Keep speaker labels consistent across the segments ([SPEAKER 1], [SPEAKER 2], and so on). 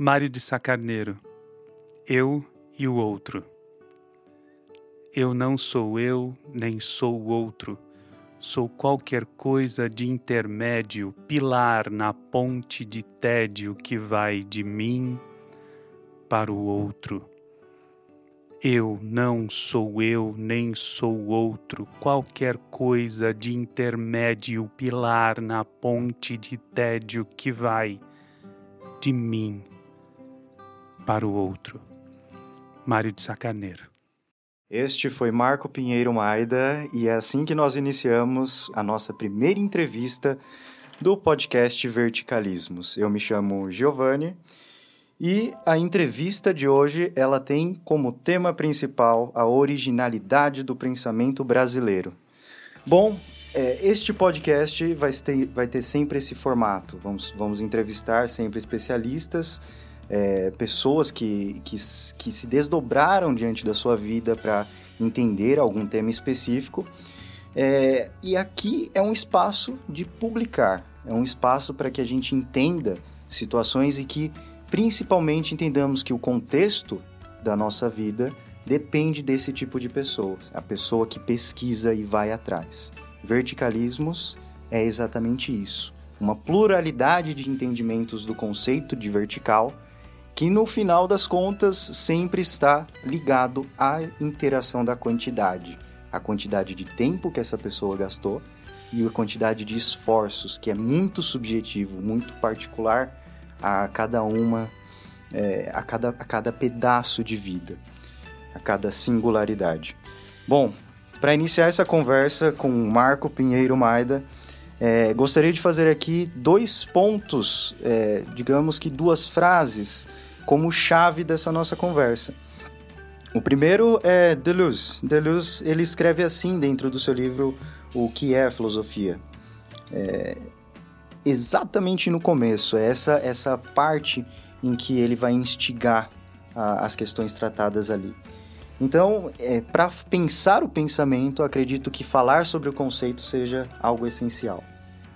[SPEAKER 1] Mário de Sacarneiro, Eu e o Outro. Eu não sou eu, nem sou o outro. Sou qualquer coisa de intermédio, pilar na ponte de tédio que vai de mim para o outro. Eu não sou eu, nem sou outro, qualquer coisa de intermédio, pilar na ponte de tédio que vai de mim para o outro. Mário de Sacarneiro.
[SPEAKER 2] Este foi Marco Pinheiro Maida e é assim que nós iniciamos a nossa primeira entrevista do podcast Verticalismos. Eu me chamo Giovanni e a entrevista de hoje ela tem como tema principal a originalidade do pensamento brasileiro. Bom, é, este podcast vai ter, vai ter sempre esse formato. Vamos, vamos entrevistar sempre especialistas é, pessoas que, que, que se desdobraram diante da sua vida para entender algum tema específico. É, e aqui é um espaço de publicar, é um espaço para que a gente entenda situações e que, principalmente, entendamos que o contexto da nossa vida depende desse tipo de pessoa, a pessoa que pesquisa e vai atrás. Verticalismos é exatamente isso, uma pluralidade de entendimentos do conceito de vertical que no final das contas sempre está ligado à interação da quantidade, a quantidade de tempo que essa pessoa gastou e a quantidade de esforços, que é muito subjetivo, muito particular a cada uma, é, a, cada, a cada pedaço de vida, a cada singularidade. Bom, para iniciar essa conversa com Marco Pinheiro Maida, é, gostaria de fazer aqui dois pontos, é, digamos que duas frases como chave dessa nossa conversa. O primeiro é Deleuze. Deleuze ele escreve assim dentro do seu livro O que é filosofia. É, exatamente no começo, é essa essa parte em que ele vai instigar a, as questões tratadas ali. Então, é, para pensar o pensamento, acredito que falar sobre o conceito seja algo essencial.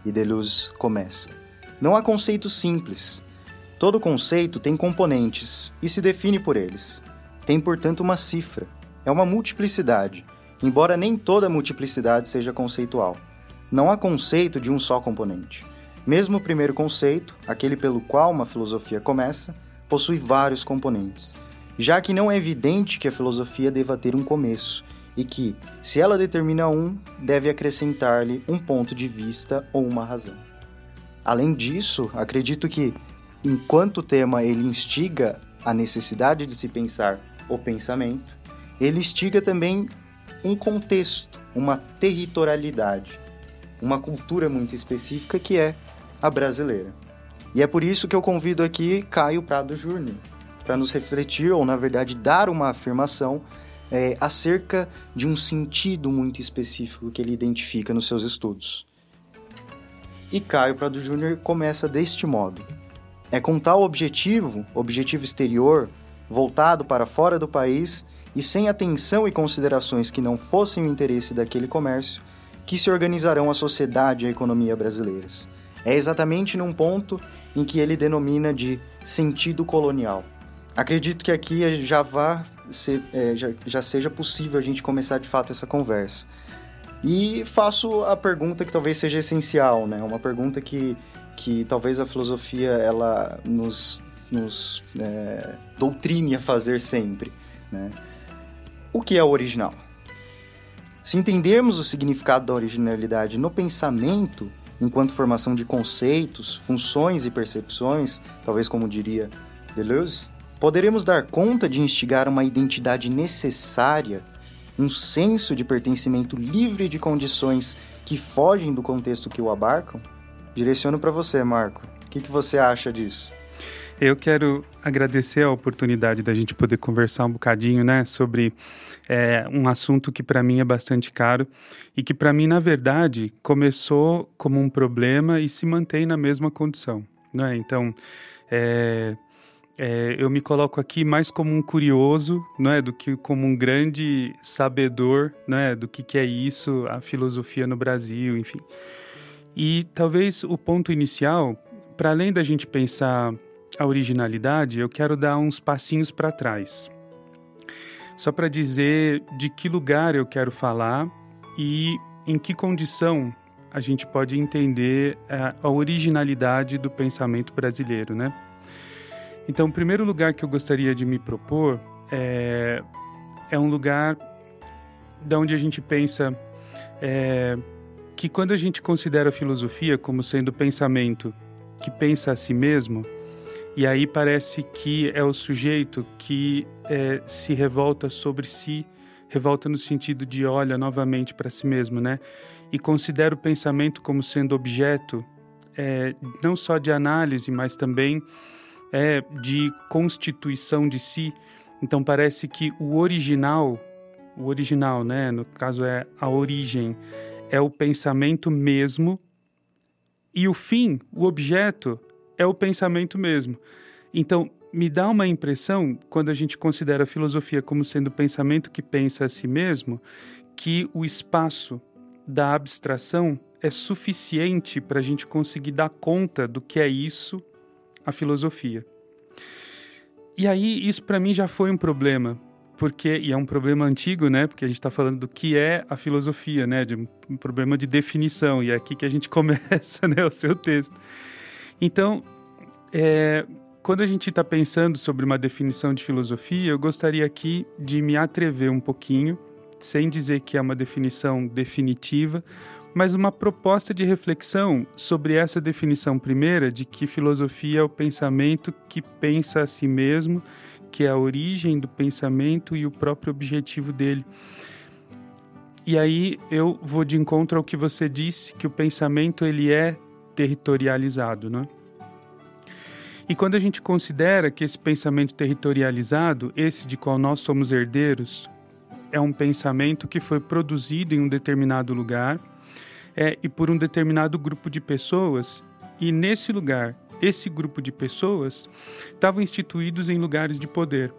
[SPEAKER 2] E Deleuze começa. Não há conceito simples. Todo conceito tem componentes e se define por eles. Tem, portanto, uma cifra. É uma multiplicidade, embora nem toda multiplicidade seja conceitual. Não há conceito de um só componente. Mesmo o primeiro conceito, aquele pelo qual uma filosofia começa, possui vários componentes, já que não é evidente que a filosofia deva ter um começo e que, se ela determina um, deve acrescentar-lhe um ponto de vista ou uma razão. Além disso, acredito que enquanto o tema ele instiga a necessidade de se pensar o pensamento, ele instiga também um contexto, uma territorialidade, uma cultura muito específica que é a brasileira. E é por isso que eu convido aqui Caio Prado Júnior para nos refletir, ou na verdade dar uma afirmação é, acerca de um sentido muito específico que ele identifica nos seus estudos. E Caio Prado Júnior começa deste modo. É com tal objetivo, objetivo exterior, voltado para fora do país e sem atenção e considerações que não fossem o interesse daquele comércio, que se organizarão a sociedade e a economia brasileiras. É exatamente num ponto em que ele denomina de sentido colonial. Acredito que aqui já vá ser, é, já, já seja possível a gente começar de fato essa conversa. E faço a pergunta que talvez seja essencial, né? Uma pergunta que que talvez a filosofia ela nos, nos é, doutrine a fazer sempre. Né? O que é o original? Se entendermos o significado da originalidade no pensamento, enquanto formação de conceitos, funções e percepções, talvez como diria Deleuze, poderemos dar conta de instigar uma identidade necessária, um senso de pertencimento livre de condições que fogem do contexto que o abarcam? Direciono para você, Marco. O que, que você acha disso?
[SPEAKER 1] Eu quero agradecer a oportunidade da gente poder conversar um bocadinho, né, sobre é, um assunto que para mim é bastante caro e que para mim, na verdade, começou como um problema e se mantém na mesma condição, né? Então, é, é, eu me coloco aqui mais como um curioso, não é, do que como um grande sabedor, não é, do que, que é isso, a filosofia no Brasil, enfim. E talvez o ponto inicial, para além da gente pensar a originalidade, eu quero dar uns passinhos para trás. Só para dizer de que lugar eu quero falar e em que condição a gente pode entender a, a originalidade do pensamento brasileiro, né? Então, o primeiro lugar que eu gostaria de me propor é, é um lugar da onde a gente pensa é, que quando a gente considera a filosofia como sendo pensamento que pensa a si mesmo, e aí parece que é o sujeito que é, se revolta sobre si, revolta no sentido de olha novamente para si mesmo, né? E considera o pensamento como sendo objeto é, não só de análise, mas também é, de constituição de si. Então parece que o original, o original, né? No caso é a origem, é o pensamento mesmo e o fim, o objeto, é o pensamento mesmo. Então, me dá uma impressão, quando a gente considera a filosofia como sendo o pensamento que pensa a si mesmo, que o espaço da abstração é suficiente para a gente conseguir dar conta do que é isso, a filosofia. E aí, isso para mim já foi um problema, porque e é um problema antigo, né? Porque a gente está falando do que é a filosofia, né? De um problema de definição e é aqui que a gente começa, né? O seu texto. Então, é, quando a gente está pensando sobre uma definição de filosofia, eu gostaria aqui de me atrever um pouquinho, sem dizer que é uma definição definitiva, mas uma proposta de reflexão sobre essa definição primeira de que filosofia é o pensamento que pensa a si mesmo que é a origem do pensamento e o próprio objetivo dele. E aí eu vou de encontro ao que você disse, que o pensamento ele é territorializado, né? E quando a gente considera que esse pensamento territorializado, esse de qual nós somos herdeiros, é um pensamento que foi produzido em um determinado lugar é, e por um determinado grupo de pessoas, e nesse lugar esse grupo de pessoas estavam instituídos em lugares de poder.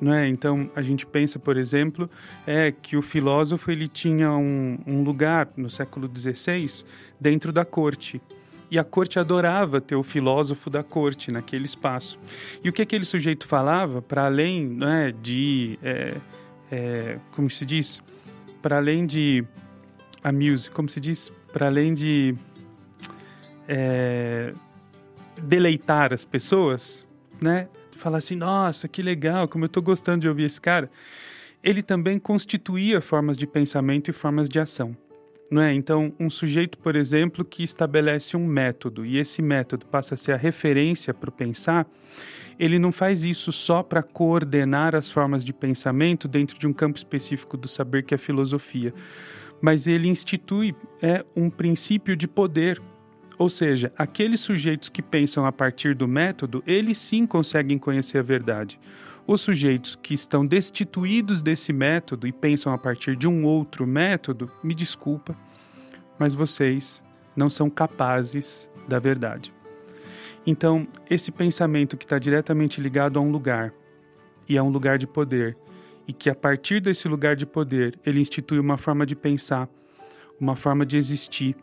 [SPEAKER 1] É? Então a gente pensa, por exemplo, é que o filósofo ele tinha um, um lugar no século XVI dentro da corte e a corte adorava ter o filósofo da corte naquele espaço. E o que aquele sujeito falava, para além né, de. É, é, como se diz? Para além de. Amuse, como se diz? Para além de. Deleitar as pessoas, né? Falar assim, nossa, que legal, como eu estou gostando de ouvir esse cara. Ele também constituía formas de pensamento e formas de ação. Não é? Então, um sujeito, por exemplo, que estabelece um método e esse método passa a ser a referência para o pensar, ele não faz isso só para coordenar as formas de pensamento dentro de um campo específico do saber que é a filosofia, mas ele institui é, um princípio de poder ou seja, aqueles sujeitos que pensam a partir do método, eles sim conseguem conhecer a verdade. Os sujeitos que estão destituídos desse método e pensam a partir de um outro método, me desculpa, mas vocês não são capazes da verdade. Então, esse pensamento que está diretamente ligado a um lugar, e a um lugar de poder, e que a partir desse lugar de poder ele institui uma forma de pensar, uma forma de existir,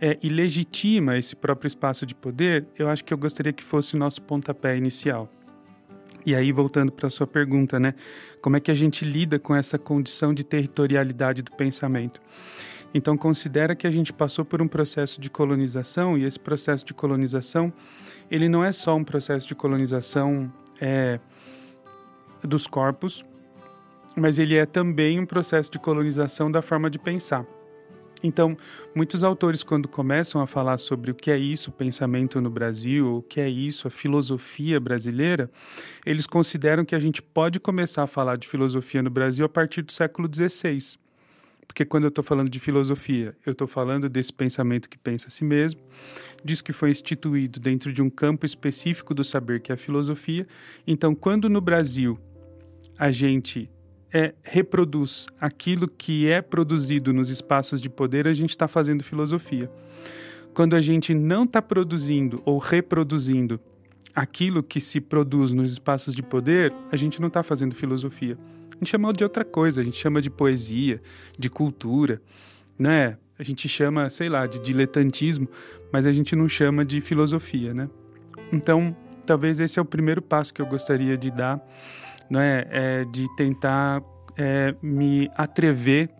[SPEAKER 1] é, e legitima esse próprio espaço de poder, eu acho que eu gostaria que fosse o nosso pontapé inicial. E aí, voltando para a sua pergunta, né? Como é que a gente lida com essa condição de territorialidade do pensamento? Então, considera que a gente passou por um processo de colonização e esse processo de colonização, ele não é só um processo de colonização é, dos corpos, mas ele é também um processo de colonização da forma de pensar. Então, muitos autores, quando começam a falar sobre o que é isso, o pensamento no Brasil, o que é isso, a filosofia brasileira, eles consideram que a gente pode começar a falar de filosofia no Brasil a partir do século XVI. Porque quando eu estou falando de filosofia, eu estou falando desse pensamento que pensa a si mesmo, disso que foi instituído dentro de um campo específico do saber que é a filosofia. Então, quando no Brasil a gente é, reproduz aquilo que é produzido nos espaços de poder, a gente está fazendo filosofia. Quando a gente não está produzindo ou reproduzindo aquilo que se produz nos espaços de poder, a gente não está fazendo filosofia. A gente chama de outra coisa, a gente chama de poesia, de cultura, né? A gente chama, sei lá, de diletantismo, mas a gente não chama de filosofia, né? Então, talvez esse é o primeiro passo que eu gostaria de dar, não é, é de tentar é, me atrever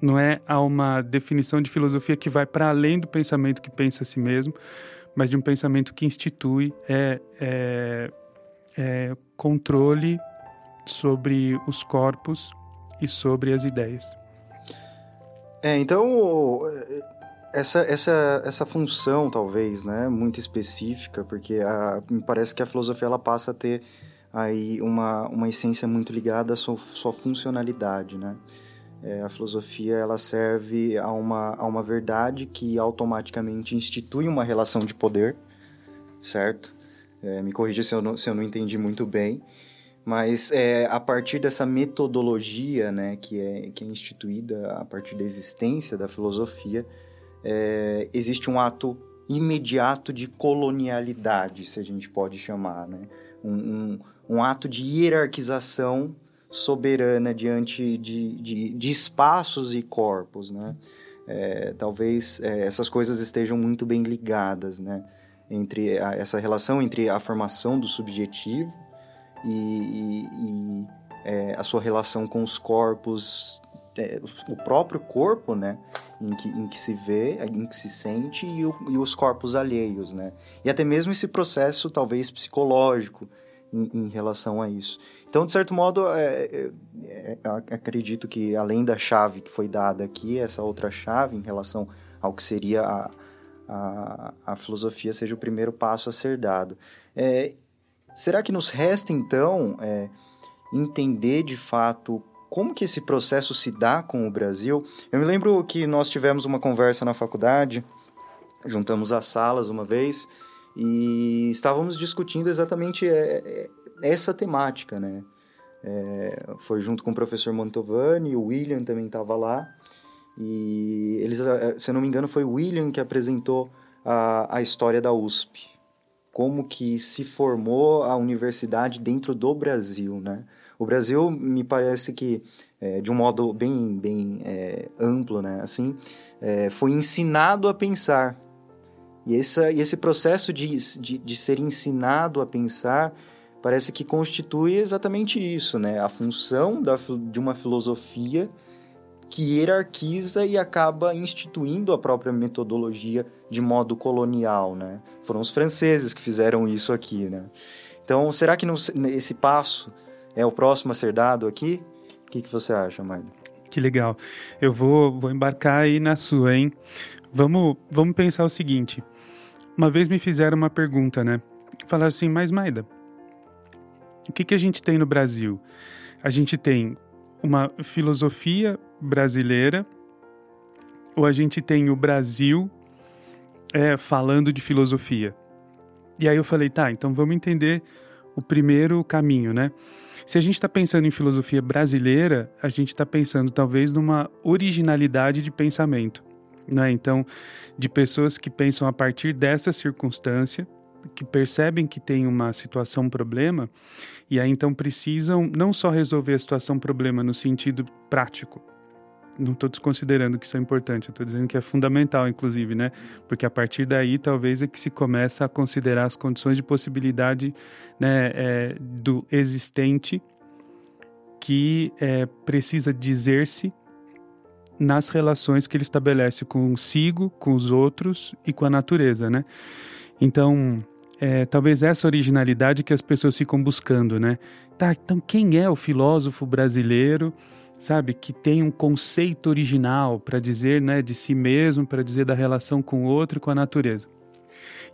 [SPEAKER 1] não é a uma definição de filosofia que vai para além do pensamento que pensa a si mesmo, mas de um pensamento que institui é, é, é controle sobre os corpos e sobre as ideias.
[SPEAKER 2] É, então essa, essa, essa função talvez, né, muito específica, porque a, me parece que a filosofia ela passa a ter aí uma, uma essência muito ligada à sua, sua funcionalidade, né? É, a filosofia ela serve a uma, a uma verdade que automaticamente institui uma relação de poder, certo? É, me corrija se eu, não, se eu não entendi muito bem, mas é, a partir dessa metodologia né, que, é, que é instituída a partir da existência da filosofia, é, existe um ato imediato de colonialidade, se a gente pode chamar, né? um, um, um ato de hierarquização soberana diante de, de, de espaços e corpos, né? É, talvez é, essas coisas estejam muito bem ligadas, né? Entre a, essa relação entre a formação do subjetivo e, e, e é, a sua relação com os corpos, o próprio corpo, né? Em que, em que se vê, em que se sente e, o, e os corpos alheios, né? E até mesmo esse processo, talvez, psicológico em, em relação a isso. Então, de certo modo, é, é, é, acredito que além da chave que foi dada aqui, essa outra chave em relação ao que seria a, a, a filosofia seja o primeiro passo a ser dado. É, será que nos resta, então, é, entender de fato como que esse processo se dá com o Brasil? Eu me lembro que nós tivemos uma conversa na faculdade, juntamos as salas uma vez e estávamos discutindo exatamente é, essa temática, né? É, foi junto com o professor Mantovani, o William também estava lá. E eles, é, se eu não me engano, foi o William que apresentou a, a história da USP. Como que se formou a universidade dentro do Brasil, né? O Brasil, me parece que, é, de um modo bem, bem é, amplo, né? Assim, é, foi ensinado a pensar. E, essa, e esse processo de, de, de ser ensinado a pensar parece que constitui exatamente isso, né? A função da, de uma filosofia que hierarquiza e acaba instituindo a própria metodologia de modo colonial, né? Foram os franceses que fizeram isso aqui, né? Então, será que esse passo é o próximo a ser dado aqui? O que, que você acha, Maida?
[SPEAKER 1] Que legal. Eu vou, vou embarcar aí na sua, hein? Vamos, vamos pensar o seguinte. Uma vez me fizeram uma pergunta, né? Falaram assim, mas Maida, o que, que a gente tem no Brasil? A gente tem uma filosofia brasileira, ou a gente tem o Brasil é, falando de filosofia? E aí eu falei, tá, então vamos entender o primeiro caminho, né? Se a gente está pensando em filosofia brasileira, a gente está pensando talvez numa originalidade de pensamento, né? Então, de pessoas que pensam a partir dessa circunstância que percebem que tem uma situação problema e aí então precisam não só resolver a situação problema no sentido prático. Não estou desconsiderando que isso é importante, eu estou dizendo que é fundamental, inclusive, né? Porque a partir daí talvez é que se começa a considerar as condições de possibilidade né, é, do existente que é, precisa dizer-se nas relações que ele estabelece consigo, com os outros e com a natureza, né? Então, é, talvez essa originalidade que as pessoas ficam buscando, né? Tá, então quem é o filósofo brasileiro, sabe, que tem um conceito original para dizer, né, de si mesmo, para dizer da relação com o outro e com a natureza?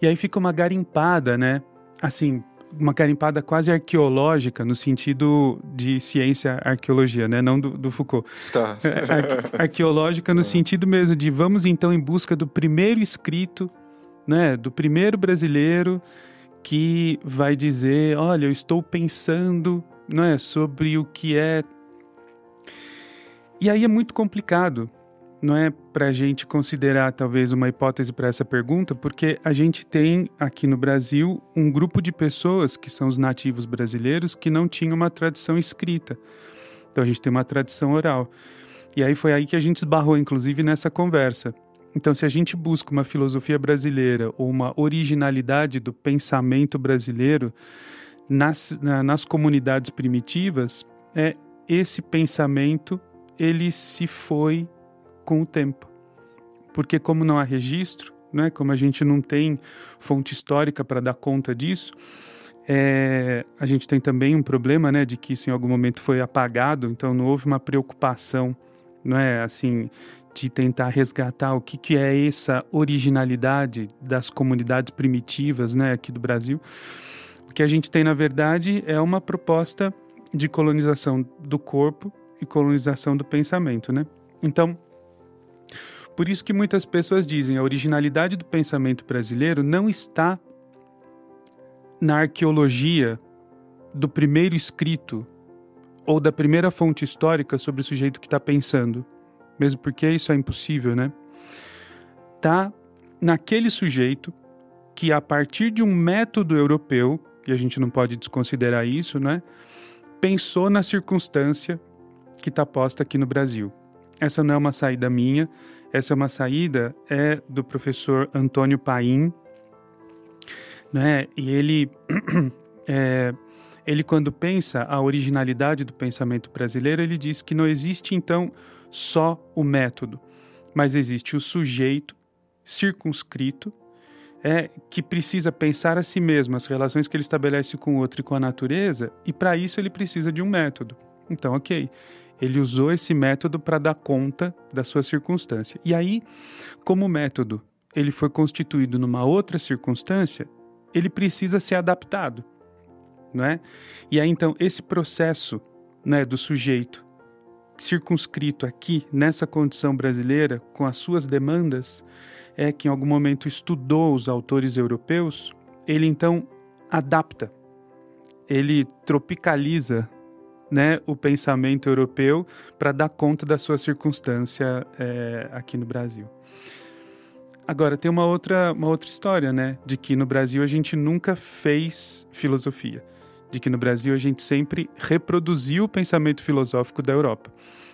[SPEAKER 1] E aí fica uma garimpada, né? Assim, uma garimpada quase arqueológica no sentido de ciência arqueologia, né? Não do, do Foucault.
[SPEAKER 2] Tá.
[SPEAKER 1] É, arqueológica no tá. sentido mesmo de vamos então em busca do primeiro escrito né, do primeiro brasileiro que vai dizer, olha, eu estou pensando, não é, sobre o que é. E aí é muito complicado, não é, para a gente considerar talvez uma hipótese para essa pergunta, porque a gente tem aqui no Brasil um grupo de pessoas que são os nativos brasileiros que não tinham uma tradição escrita. Então a gente tem uma tradição oral. E aí foi aí que a gente esbarrou, inclusive, nessa conversa Então, se a gente busca uma filosofia brasileira ou uma originalidade do pensamento brasileiro nas, na, nas comunidades primitivas, é esse pensamento ele se foi com o tempo. Porque como não há registro, né, como a gente não tem fonte histórica para dar conta disso, é, a gente tem também um problema né, de que isso em algum momento foi apagado, então não houve uma preocupação não é assim de tentar resgatar o que, que é essa originalidade das comunidades primitivas né, aqui do Brasil. O que a gente tem, na verdade, é uma proposta de colonização do corpo e colonização do pensamento. Né? Então, por isso que muitas pessoas dizem a originalidade do pensamento brasileiro não está na arqueologia do primeiro escrito ou da primeira fonte histórica sobre o sujeito que está pensando mesmo porque isso é impossível, né? Tá naquele sujeito que a partir de um método europeu, e a gente não pode desconsiderar isso, né? Pensou na circunstância que está posta aqui no Brasil. Essa não é uma saída minha, essa é uma saída é do professor Antônio Paim, né? E ele é, ele quando pensa a originalidade do pensamento brasileiro, ele diz que não existe então só o método, mas existe o sujeito circunscrito é que precisa pensar a si mesmo as relações que ele estabelece com o outro e com a natureza, e para isso ele precisa de um método. Então, ok, ele usou esse método para dar conta da sua circunstância. E aí, como método ele foi constituído numa outra circunstância, ele precisa ser adaptado, não é? E aí então esse processo, né, do sujeito circunscrito aqui, nessa condição brasileira, com as suas demandas, é que em algum momento estudou os autores europeus, ele então adapta, ele tropicaliza né, o pensamento europeu para dar conta da sua circunstância é, aqui no Brasil. Agora, tem uma outra, uma outra história, né? De que no Brasil a gente nunca fez filosofia de que no Brasil a gente sempre reproduziu o pensamento filosófico da Europa.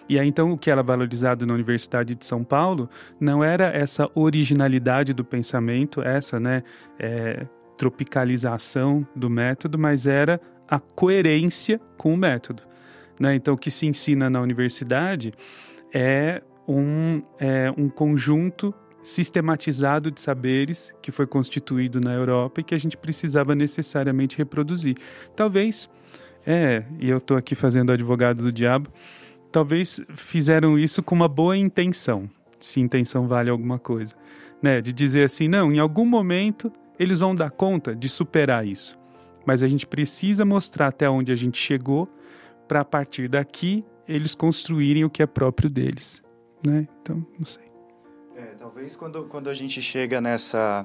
[SPEAKER 1] E aí, então, o que era valorizado na Universidade de São Paulo não era essa originalidade do pensamento, essa né, é, tropicalização do método, mas era a coerência com o método. Né? Então, o que se ensina na universidade é um, é um conjunto sistematizado de saberes que foi constituído na Europa e que a gente precisava necessariamente reproduzir. Talvez, é, e eu estou aqui fazendo advogado do diabo, talvez fizeram isso com uma boa intenção, se intenção vale alguma coisa, né? De dizer assim, não, em algum momento eles vão dar conta de superar isso, mas a gente precisa mostrar até onde a gente chegou para a partir daqui eles construírem o que é próprio deles, né? Então, não sei.
[SPEAKER 2] Talvez quando, quando a gente chega nessa,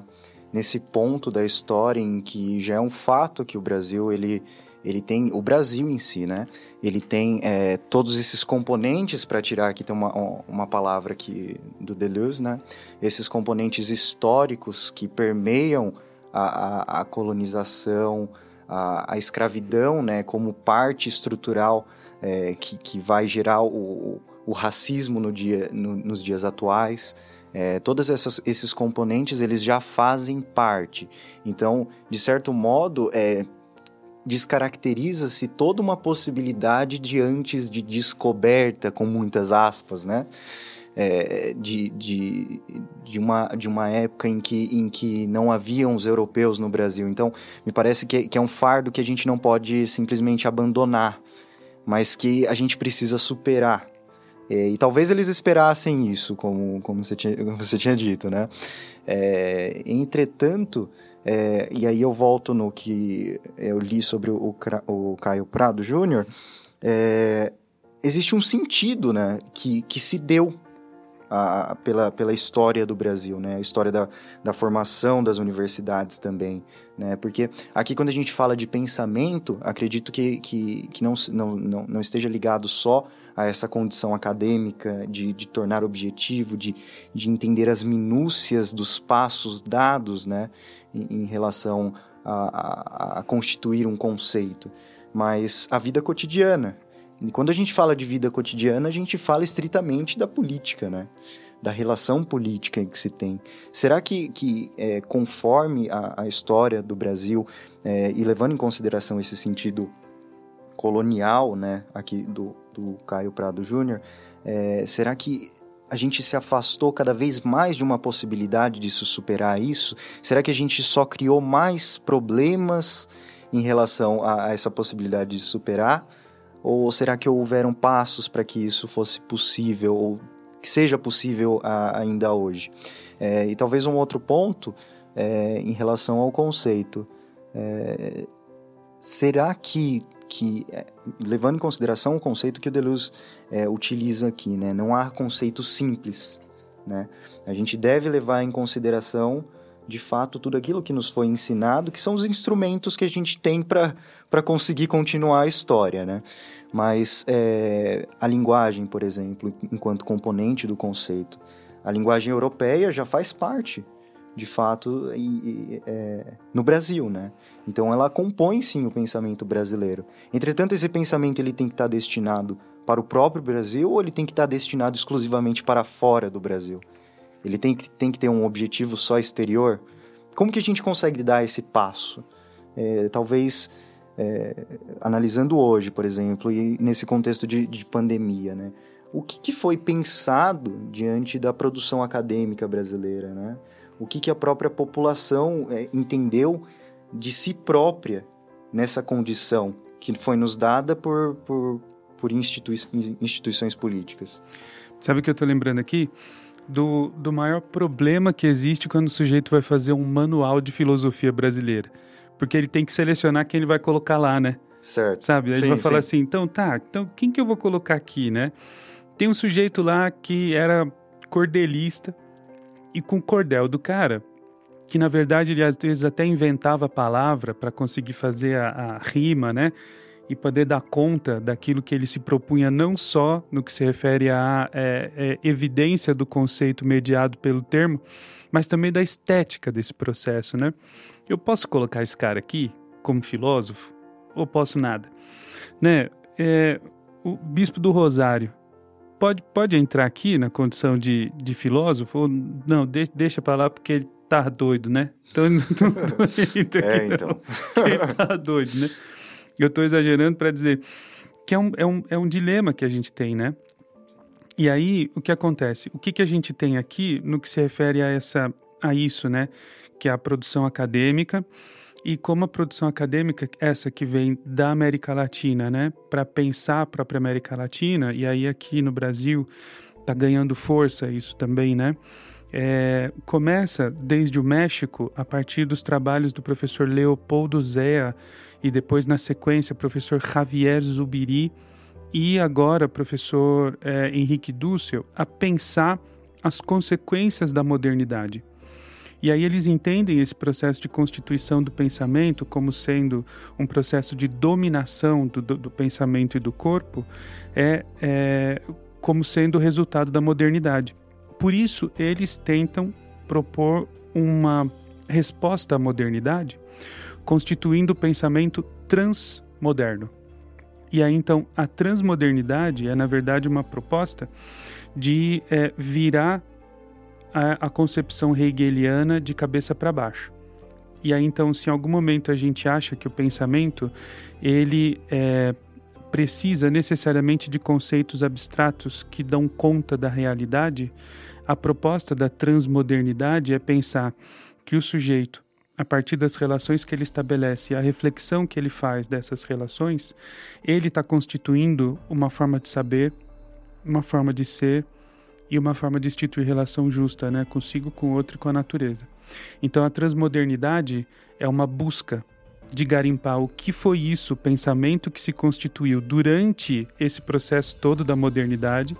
[SPEAKER 2] nesse ponto da história em que já é um fato que o Brasil, ele, ele tem, o Brasil em si, né? Ele tem é, todos esses componentes, para tirar aqui, tem uma, uma palavra aqui do Deleuze, né? Esses componentes históricos que permeiam a, a, a colonização, a, a, escravidão, né? Como parte estrutural é, que, que vai gerar o, o racismo no dia, no, nos dias atuais. É, todos esses componentes eles já fazem parte. Então, de certo modo, é, descaracteriza-se toda uma possibilidade de antes de descoberta, com muitas aspas, né? É, de, de, de, uma, de uma época em que, em que não haviam os europeus no Brasil. Então, me parece que, que é um fardo que a gente não pode simplesmente abandonar, mas que a gente precisa superar. É, e talvez eles esperassem isso, como, como, você, tinha, como você tinha dito, né? É, entretanto, é, e aí eu volto no que eu li sobre o, o Caio Prado Júnior, é, existe um sentido né, que, que se deu a, pela, pela história do Brasil, né? A história da, da formação das universidades também, né? Porque aqui quando a gente fala de pensamento, acredito que, que, que não, não, não, não esteja ligado só a essa condição acadêmica de, de tornar objetivo, de, de entender as minúcias dos passos dados, né? Em, em relação a, a, a constituir um conceito, mas a vida cotidiana, e quando a gente fala de vida cotidiana, a gente fala estritamente da política, né? da relação política que se tem. Será que, que é, conforme a, a, história do Brasil, é, e levando em consideração esse sentido colonial, né, aqui do, do Caio Prado Júnior, é, será que a gente se afastou cada vez mais de uma possibilidade de se superar isso? Será que a gente só criou mais problemas em relação a, a essa possibilidade de superar? Ou será que houveram passos para que isso fosse possível, ou que seja possível a, ainda hoje? É, e talvez um outro ponto é, em relação ao conceito. É, será que, que, é, levando em consideração o conceito que o Deleuze é, utiliza aqui, né, não há conceito simples, né? A gente deve levar em consideração de fato tudo aquilo que nos foi ensinado, que são os instrumentos que a gente tem para conseguir continuar a história, né? Mas é, a linguagem, por exemplo, enquanto componente do conceito, a linguagem europeia já faz parte, de fato, e, e, é, no Brasil, né? Então ela compõe sim o pensamento brasileiro. Entretanto, esse pensamento ele tem que estar destinado para o próprio Brasil ou ele tem que estar destinado exclusivamente para fora do Brasil? Ele tem que, tem que ter um objetivo só exterior? Como que a gente consegue dar esse passo? É, talvez é, analisando hoje, por exemplo, e nesse contexto de, de pandemia, né? O que, que, foi pensado diante da produção acadêmica brasileira, né? O que, que a própria população é, entendeu de si própria nessa condição que foi nos dada por, por, por institui instituições políticas?
[SPEAKER 1] Sabe o que eu estou lembrando aqui? Do, do maior problema que existe quando o sujeito vai fazer um manual de filosofia brasileira. Porque ele tem que selecionar quem ele vai colocar lá, né?
[SPEAKER 2] Certo.
[SPEAKER 1] Sabe? Aí sim, ele vai sim. falar assim, então tá, então quem que eu vou colocar aqui, né? Tem um sujeito lá que era cordelista e com o cordel do cara, que na verdade ele às vezes até inventava a palavra para conseguir fazer a, a rima, né? E poder dar conta daquilo que ele se propunha, não só no que se refere à é, é, evidência do conceito mediado pelo termo, mas também da estética desse processo, né? Eu posso colocar esse cara aqui como filósofo ou posso nada, né? É, o Bispo do Rosário pode, pode entrar aqui na condição de, de filósofo ou não? De, deixa para lá porque ele tá doido, né? Então, não, não, não entra
[SPEAKER 2] é, então.
[SPEAKER 1] Não, ele tá doido, né? Eu estou exagerando para dizer que é um, é, um, é um dilema que a gente tem, né? E aí, o que acontece? O que, que a gente tem aqui no que se refere a, essa, a isso, né? Que é a produção acadêmica e como a produção acadêmica, essa que vem da América Latina, né? Para pensar a própria América Latina, e aí aqui no Brasil está ganhando força isso também, né? É, começa desde o México, a partir dos trabalhos do professor Leopoldo Zea, e depois, na sequência, professor Javier Zubiri e agora professor é, Henrique Dussel, a pensar as consequências da modernidade. E aí eles entendem esse processo de constituição do pensamento como sendo um processo de dominação do, do, do pensamento e do corpo, é, é, como sendo o resultado da modernidade. Por isso, eles tentam propor uma resposta à modernidade constituindo o pensamento transmoderno. E aí então a transmodernidade é na verdade uma proposta de é, virar a, a, concepção hegeliana de cabeça para baixo. E aí então se em algum momento a gente acha que o pensamento ele é, precisa necessariamente de conceitos abstratos que dão conta da realidade, a proposta da transmodernidade é pensar que o sujeito a partir das relações que ele estabelece, a reflexão que ele faz dessas relações, ele está constituindo uma forma de saber, uma forma de ser e uma forma de instituir relação justa, né, consigo, com o outro e com a natureza. Então a transmodernidade é uma busca de garimpar o que foi isso, o pensamento que se constituiu durante esse processo todo da modernidade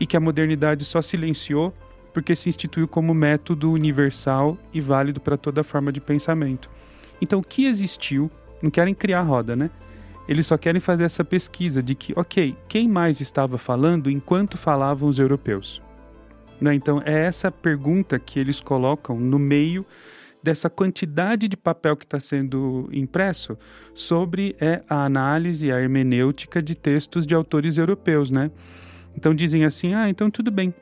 [SPEAKER 1] e que a modernidade só silenciou porque se instituiu como método universal e válido para toda forma de pensamento. Então, o que existiu, não querem criar roda, né? Eles só querem fazer essa pesquisa de que, ok, quem mais estava falando enquanto falavam os europeus? Né? Então, é essa pergunta que eles colocam no meio dessa quantidade de papel que está sendo impresso sobre é, a análise, a hermenêutica de textos de autores europeus, né? Então dizem assim, ah, então tudo bem,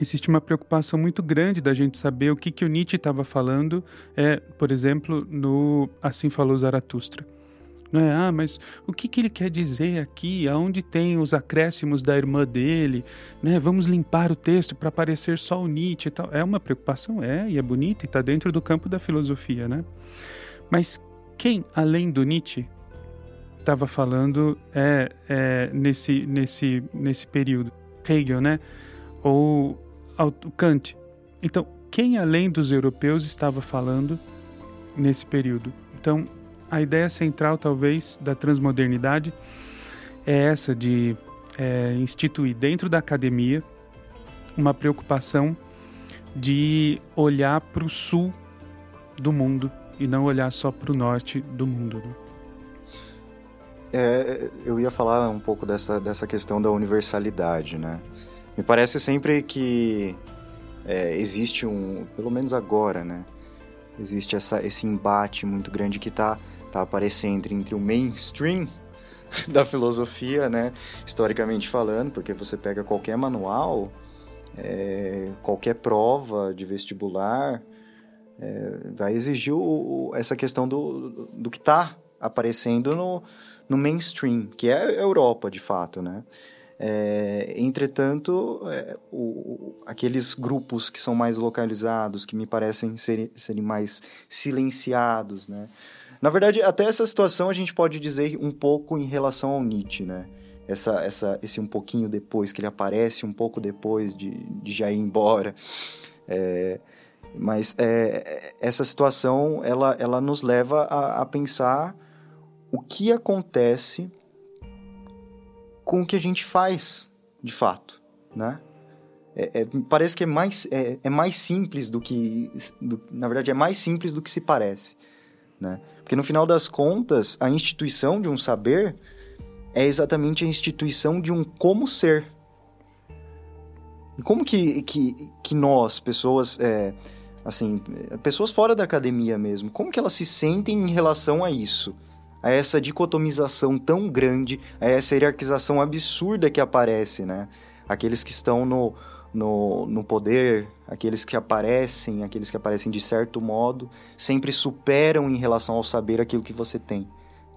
[SPEAKER 1] existe uma preocupação muito grande da gente saber o que, que o Nietzsche estava falando, é, por exemplo, no Assim Falou Zaratustra. Não é? Ah, mas o que, que ele quer dizer aqui? Aonde tem os acréscimos da irmã dele? Né? Vamos limpar o texto para aparecer só o Nietzsche e tal. É uma preocupação, é, e é bonita, e está dentro do campo da filosofia, né? Mas quem, além do Nietzsche, estava falando é, é, nesse, nesse, nesse período? Hegel, né? Ou Kant. Então, quem além dos europeus estava falando nesse período? Então, a ideia central, talvez, da transmodernidade é essa de é, instituir dentro da academia uma preocupação de olhar para o sul do mundo e não olhar só para o norte do mundo. Né?
[SPEAKER 2] É, eu ia falar um pouco dessa, dessa questão da universalidade, né? Me parece sempre que é, existe um, pelo menos agora, né? Existe essa, esse embate muito grande que está tá aparecendo entre o mainstream da filosofia, né? Historicamente falando, porque você pega qualquer manual, é, qualquer prova de vestibular, é, vai exigir o, essa questão do, do que está aparecendo no, no mainstream, que é a Europa, de fato, né? É, entretanto, é, o, aqueles grupos que são mais localizados, que me parecem ser, serem mais silenciados, né? Na verdade, até essa situação a gente pode dizer um pouco em relação ao Nietzsche, né? Essa, essa, esse um pouquinho depois, que ele aparece um pouco depois de, de já ir embora. É, mas é, essa situação, ela, ela nos leva a, a pensar o que acontece com o que a gente faz, de fato, né? É, é, parece que é mais, é, é mais simples do que... Do, na verdade, é mais simples do que se parece, né? Porque no final das contas, a instituição de um saber é exatamente a instituição de um como ser. E como que, que, que nós, pessoas, é, assim, pessoas fora da academia mesmo, como que elas se sentem em relação a isso? A essa dicotomização tão grande, a essa hierarquização absurda que aparece, né? Aqueles que estão no, no, no poder, aqueles que aparecem, aqueles que aparecem de certo modo, sempre superam em relação ao saber aquilo que você tem,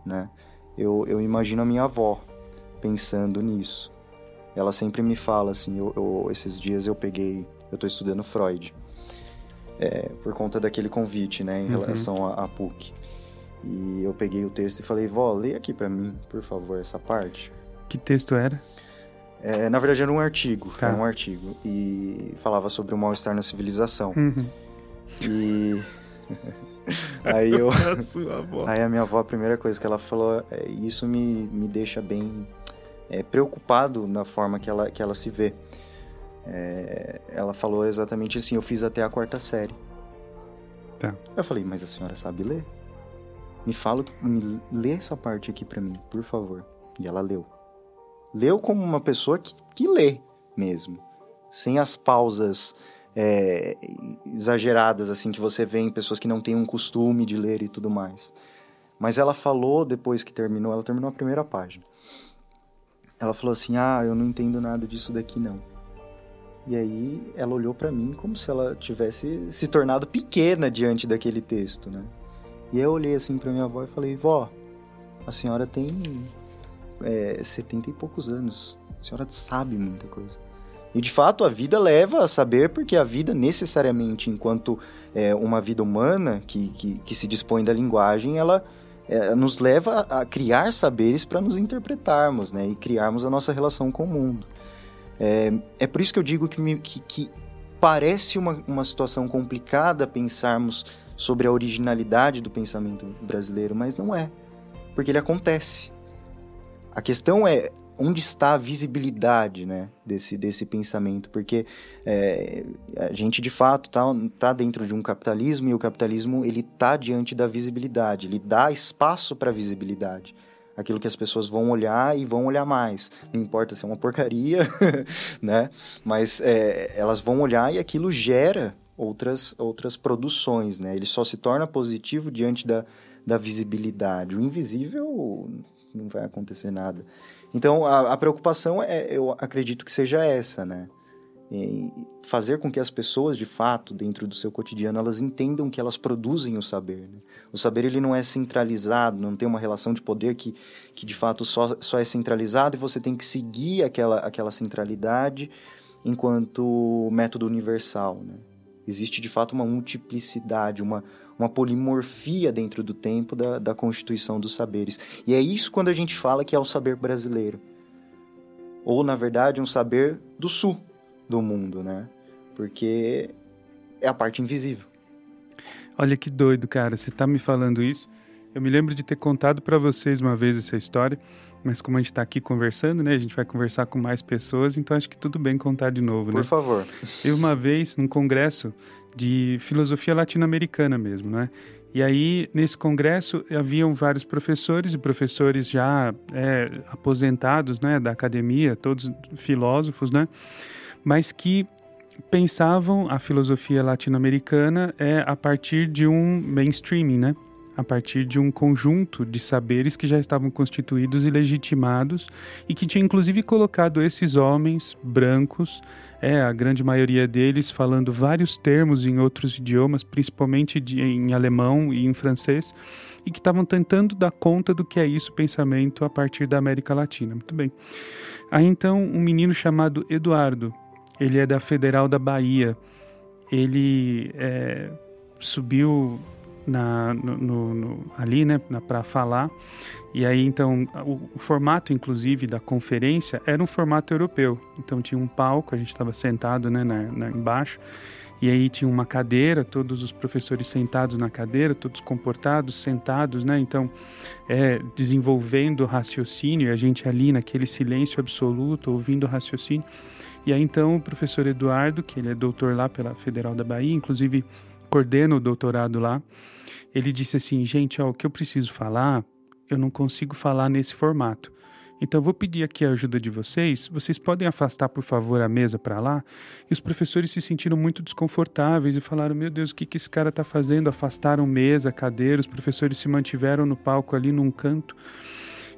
[SPEAKER 2] né? Eu, eu imagino a minha avó pensando nisso. Ela sempre me fala assim, eu, eu esses dias eu peguei, eu estou estudando Freud, é, por conta daquele convite, né, em uhum. relação à PUC. E eu peguei o texto e falei, vó, lê aqui para mim, por favor, essa parte.
[SPEAKER 1] Que texto era?
[SPEAKER 2] É, na verdade era um artigo, tá. era um artigo e falava sobre o mal-estar na civilização. Uhum. E aí eu, aí a minha avó a primeira coisa que ela falou, é, isso me, me deixa bem é, preocupado na forma que ela que ela se vê. É, ela falou exatamente assim, eu fiz até a quarta série.
[SPEAKER 1] Tá.
[SPEAKER 2] Eu falei, mas a senhora sabe ler? Me fala, me lê essa parte aqui para mim, por favor. E ela leu leu como uma pessoa que, que lê mesmo, sem as pausas é, exageradas assim que você vê em pessoas que não têm um costume de ler e tudo mais. Mas ela falou depois que terminou, ela terminou a primeira página. Ela falou assim: "Ah, eu não entendo nada disso daqui não". E aí ela olhou para mim como se ela tivesse se tornado pequena diante daquele texto, né? E eu olhei assim para minha avó e falei: "Vó, a senhora tem é, 70 e poucos anos. A senhora sabe muita coisa. E de fato a vida leva a saber, porque a vida necessariamente, enquanto é, uma vida humana que, que, que, se dispõe da linguagem, ela é, nos leva a criar saberes para nos interpretarmos né, e criarmos a nossa relação com o mundo. É, é por isso que eu digo que, me, que, que parece uma, uma situação complicada pensarmos sobre a originalidade do pensamento brasileiro, mas não é, porque ele acontece. A questão é onde está a visibilidade né, desse, desse pensamento, porque é, a gente de fato está tá dentro de um capitalismo e o capitalismo ele está diante da visibilidade, ele dá espaço para a visibilidade. Aquilo que as pessoas vão olhar e vão olhar mais. Não importa se é uma porcaria, né? Mas é, elas vão olhar e aquilo gera outras, outras produções, né? Ele só se torna positivo diante da, da visibilidade. O invisível não vai acontecer nada. Então, a, a preocupação, é, eu acredito que seja essa, né? fazer com que as pessoas, de fato, dentro do seu cotidiano, elas entendam que elas produzem o saber. Né? O saber ele não é centralizado, não tem uma relação de poder que, que de fato só, só é centralizado e você tem que seguir aquela, aquela centralidade enquanto método universal. Né? Existe de fato uma multiplicidade, uma, uma polimorfia dentro do tempo da, da constituição dos saberes. E é isso quando a gente fala que é o saber brasileiro. Ou, na verdade, um saber do sul do mundo, né? Porque é a parte invisível.
[SPEAKER 1] Olha que doido, cara. Você tá me falando isso. Eu me lembro de ter contado para vocês uma vez essa história, mas como a gente está aqui conversando, né? A gente vai conversar com mais pessoas, então acho que tudo bem contar de novo,
[SPEAKER 2] Por
[SPEAKER 1] né?
[SPEAKER 2] Por favor.
[SPEAKER 1] Eu uma vez, num congresso de filosofia latino-americana mesmo, né? E aí, nesse congresso, haviam vários professores e professores já é, aposentados né, da academia, todos filósofos, né? mas que pensavam a filosofia latino-americana é a partir de um mainstreaming, né? A partir de um conjunto de saberes que já estavam constituídos e legitimados e que tinha inclusive colocado esses homens brancos, é a grande maioria deles falando vários termos em outros idiomas, principalmente de, em alemão e em francês, e que estavam tentando dar conta do que é isso pensamento a partir da América Latina. Muito bem. Aí então um menino chamado Eduardo, ele é da Federal da Bahia, ele é, subiu na, no, no, ali, né, para falar. E aí, então, o, o, formato, inclusive, da conferência era um formato europeu. Então, tinha um palco, a gente estava sentado, né, na, na, embaixo. E aí tinha uma cadeira, todos os professores sentados na cadeira, todos comportados, sentados, né? Então, é, desenvolvendo raciocínio, e a gente ali naquele silêncio absoluto, ouvindo raciocínio. E aí, então, o professor Eduardo, que ele é doutor lá pela Federal da Bahia, inclusive coordena o doutorado lá, ele disse assim: gente, ó, o que eu preciso falar, eu não consigo falar nesse formato. Então eu vou pedir aqui a ajuda de vocês. Vocês podem afastar, por favor, a mesa para lá? E os professores se sentiram muito desconfortáveis e falaram: Meu Deus, o que, que esse cara está fazendo? Afastaram mesa, cadeira, os professores se mantiveram no palco ali num canto.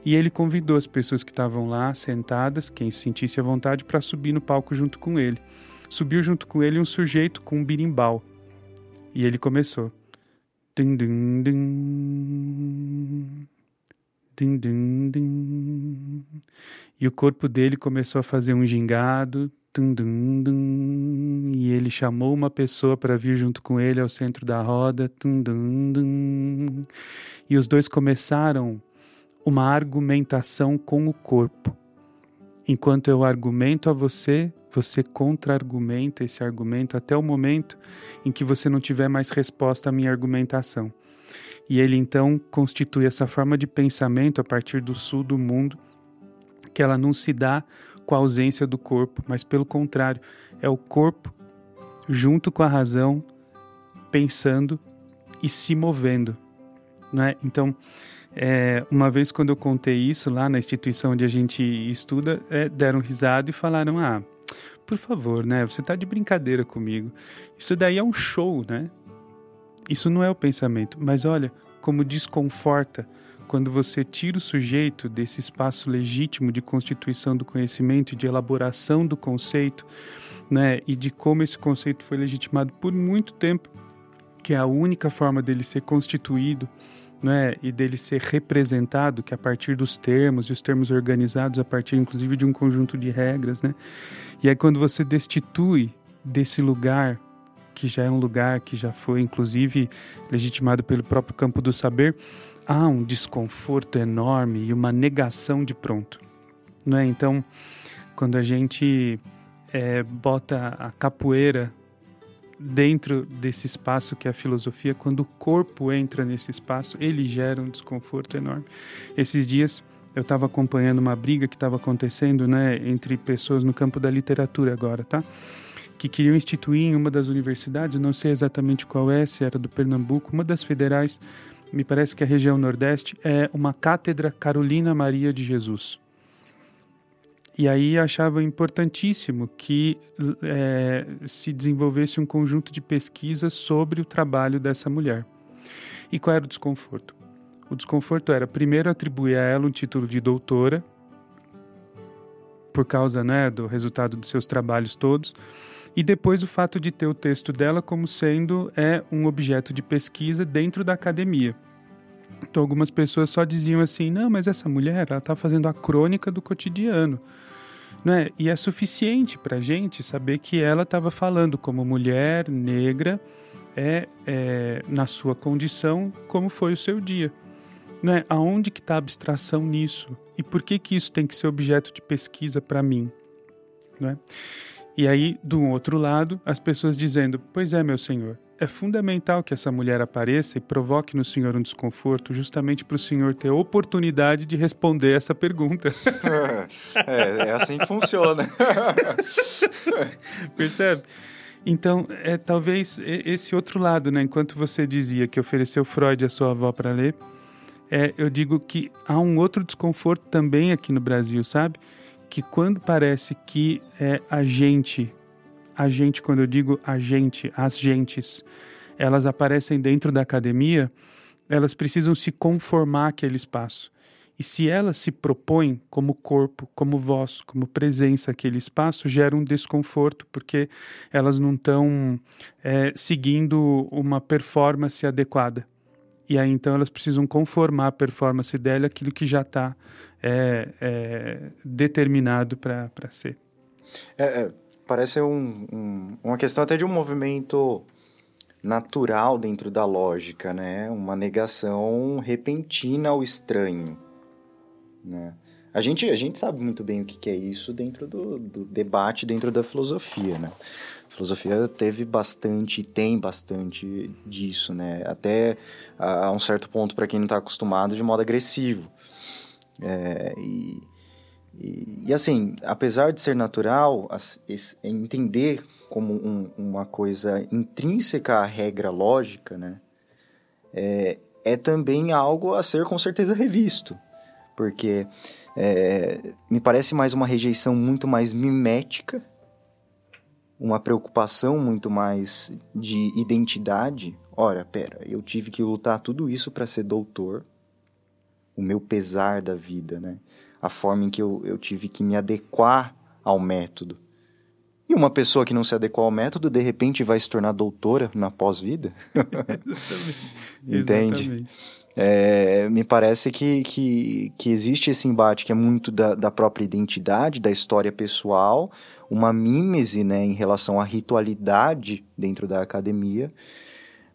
[SPEAKER 1] E ele convidou as pessoas que estavam lá sentadas, quem se sentisse à vontade, para subir no palco junto com ele. Subiu junto com ele um sujeito com um birimbau. E ele começou. Ding, ding, ding. Ding, ding, ding. E o corpo dele começou a fazer um gingado. Dum, dum, dum. E ele chamou uma pessoa para vir junto com ele ao centro da roda. E os dois começaram uma argumentação com o corpo. Enquanto eu argumento a você, você contra-argumenta esse argumento até o momento em que você não tiver mais resposta à minha argumentação. E ele então constitui essa forma de pensamento a partir do sul do mundo, que ela não se dá com a ausência do corpo, mas pelo contrário, é o corpo junto com a razão pensando e se movendo, não é? Então, é, uma vez quando eu contei isso lá na instituição onde a gente estuda, é, deram risada e falaram: ah, por favor, né? Você está de brincadeira comigo. Isso daí é um show, né? Isso não é o pensamento. Mas olha como desconforta quando você tira o sujeito desse espaço legítimo de constituição do conhecimento, de elaboração do conceito, né? E de como esse conceito foi legitimado por muito tempo, que é a única forma dele ser constituído né, e dele ser representado, que é a partir dos termos, e os termos organizados a partir inclusive de um conjunto de regras, né? E aí quando você destitui desse lugar, que já é um lugar que já foi inclusive legitimado pelo próprio campo do saber, há um desconforto enorme e uma negação de pronto, não é? Então, quando a gente é, bota a capoeira dentro desse espaço que é a filosofia, quando o corpo entra nesse espaço, ele gera um desconforto enorme. Esses dias eu estava acompanhando uma briga que estava acontecendo, né, entre pessoas no campo da literatura agora, tá? Que queriam instituir em uma das universidades, não sei exatamente qual é, se era do Pernambuco, uma das federais, me parece que a região Nordeste, é uma cátedra Carolina Maria de Jesus. E aí achava importantíssimo que é, se desenvolvesse um conjunto de pesquisas sobre o trabalho dessa mulher. E qual era o desconforto? O desconforto era, primeiro, atribuir a ela um título de doutora, por causa né, do resultado dos seus trabalhos todos. E depois o fato de ter o texto dela como sendo é um objeto de pesquisa dentro da academia. Então algumas pessoas só diziam assim, não, mas essa mulher ela está fazendo a crônica do cotidiano. Né? E é suficiente para a gente saber que ela estava falando como mulher negra, é, é, na sua condição, como foi o seu dia. Né? Aonde que está a abstração nisso? E por que que isso tem que ser objeto de pesquisa para mim? Né? E aí, do outro lado, as pessoas dizendo: Pois é, meu senhor, é fundamental que essa mulher apareça e provoque no senhor um desconforto, justamente para o senhor ter a oportunidade de responder essa pergunta.
[SPEAKER 2] é, é assim que funciona.
[SPEAKER 1] Percebe? Então, é talvez esse outro lado, né? Enquanto você dizia que ofereceu Freud à sua avó para ler, é, eu digo que há um outro desconforto também aqui no Brasil, sabe? que quando parece que é a gente, a gente, quando eu digo a gente, as gentes, elas aparecem dentro da academia, elas precisam se conformar àquele espaço. E se elas se propõem como corpo, como voz, como presença aquele espaço, gera um desconforto, porque elas não estão é, seguindo uma performance adequada. E aí então elas precisam conformar a performance dela aquilo que já está é, é, determinado para ser.
[SPEAKER 2] É, é, parece um, um, uma questão até de um movimento natural dentro da lógica, né? Uma negação repentina ao estranho, né? A gente, a gente sabe muito bem o que, que é isso dentro do, do debate, dentro da filosofia, né? Filosofia teve bastante, tem bastante disso, né? Até a, um certo ponto, para quem não está acostumado, de modo agressivo. É, e, e, e, assim, apesar de ser natural, entender como um, uma coisa intrínseca à regra lógica, né? É, é também algo a ser com certeza revisto. Porque é, me parece mais uma rejeição muito mais mimética uma preocupação muito mais de identidade. Ora, pera, eu tive que lutar tudo isso para ser doutor. O meu pesar da vida, né? A forma em que eu, eu tive que me adequar ao método. E uma pessoa que não se adequou ao método, de repente vai se tornar doutora na pós-vida? Entende? Exatamente. É, me parece que, que, que existe esse embate que é muito da, da própria identidade, da história pessoal, uma mímese né, em relação à ritualidade dentro da academia,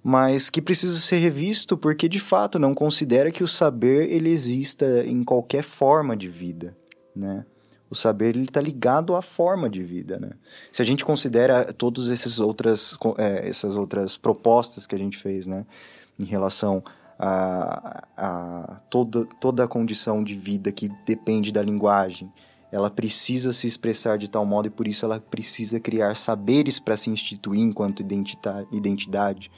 [SPEAKER 2] mas que precisa ser revisto porque de fato não considera que o saber ele exista em qualquer forma de vida, né? O saber ele está ligado à forma de vida, né? Se a gente considera todas essas outras é, essas outras propostas que a gente fez, né, em relação a, a toda toda a condição de vida que depende da linguagem, ela precisa se expressar de tal modo e por isso ela precisa criar saberes para se instituir enquanto identidade.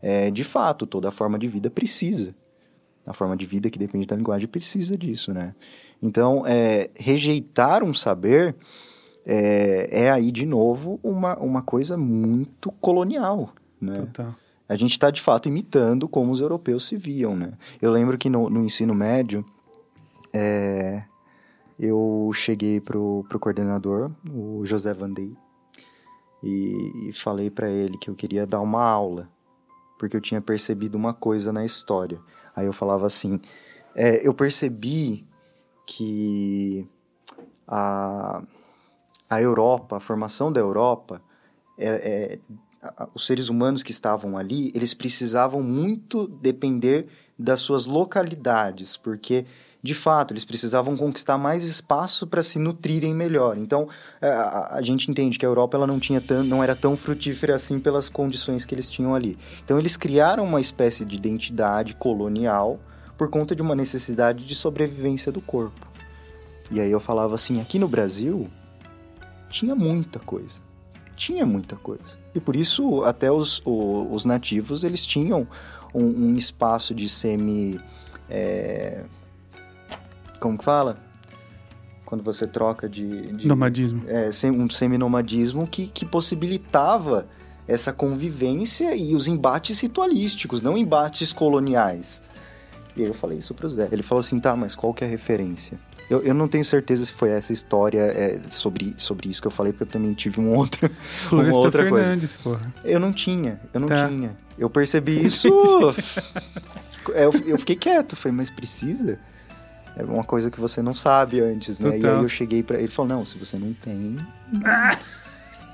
[SPEAKER 2] É, de fato, toda forma de vida precisa. A forma de vida que depende da linguagem precisa disso, né? Então, é, rejeitar um saber é, é, aí, de novo, uma, uma coisa muito colonial, né? Total. A gente está, de fato, imitando como os europeus se viam, né? Eu lembro que no, no ensino médio, é, eu cheguei pro, pro coordenador, o José Vandei, e, e falei para ele que eu queria dar uma aula, porque eu tinha percebido uma coisa na história. Aí eu falava assim: é, eu percebi que a, a Europa, a formação da Europa, é, é, os seres humanos que estavam ali, eles precisavam muito depender das suas localidades, porque de fato, eles precisavam conquistar mais espaço para se nutrirem melhor. Então, é, a, a, gente entende que a Europa ela não, tinha tão, não era tão frutífera assim pelas condições que eles tinham ali. Então, eles criaram uma espécie de identidade colonial por conta de uma necessidade de sobrevivência do corpo. E aí eu falava assim, aqui no Brasil tinha muita coisa. Tinha muita coisa. E por isso até os, os, os nativos eles tinham um, um espaço de semi... É, como que fala? Quando você troca de... de
[SPEAKER 1] nomadismo.
[SPEAKER 2] É, um seminomadismo que, que possibilitava essa convivência e os embates ritualísticos, não embates coloniais. E aí eu falei isso pro Zé. Ele falou assim, tá, mas qual que é a referência? Eu, eu não tenho certeza se foi essa história é, sobre, sobre isso que eu falei, porque eu também tive um outro, uma outra
[SPEAKER 1] Fernandes,
[SPEAKER 2] coisa.
[SPEAKER 1] Porra.
[SPEAKER 2] Eu não tinha, eu não
[SPEAKER 1] Tá.
[SPEAKER 2] tinha. Eu percebi isso. É, eu, eu fiquei quieto, falei, mas precisa? É uma coisa que você não sabe antes, né? E
[SPEAKER 1] Total.
[SPEAKER 2] aí eu cheguei pra ele falou: não, se você não tem.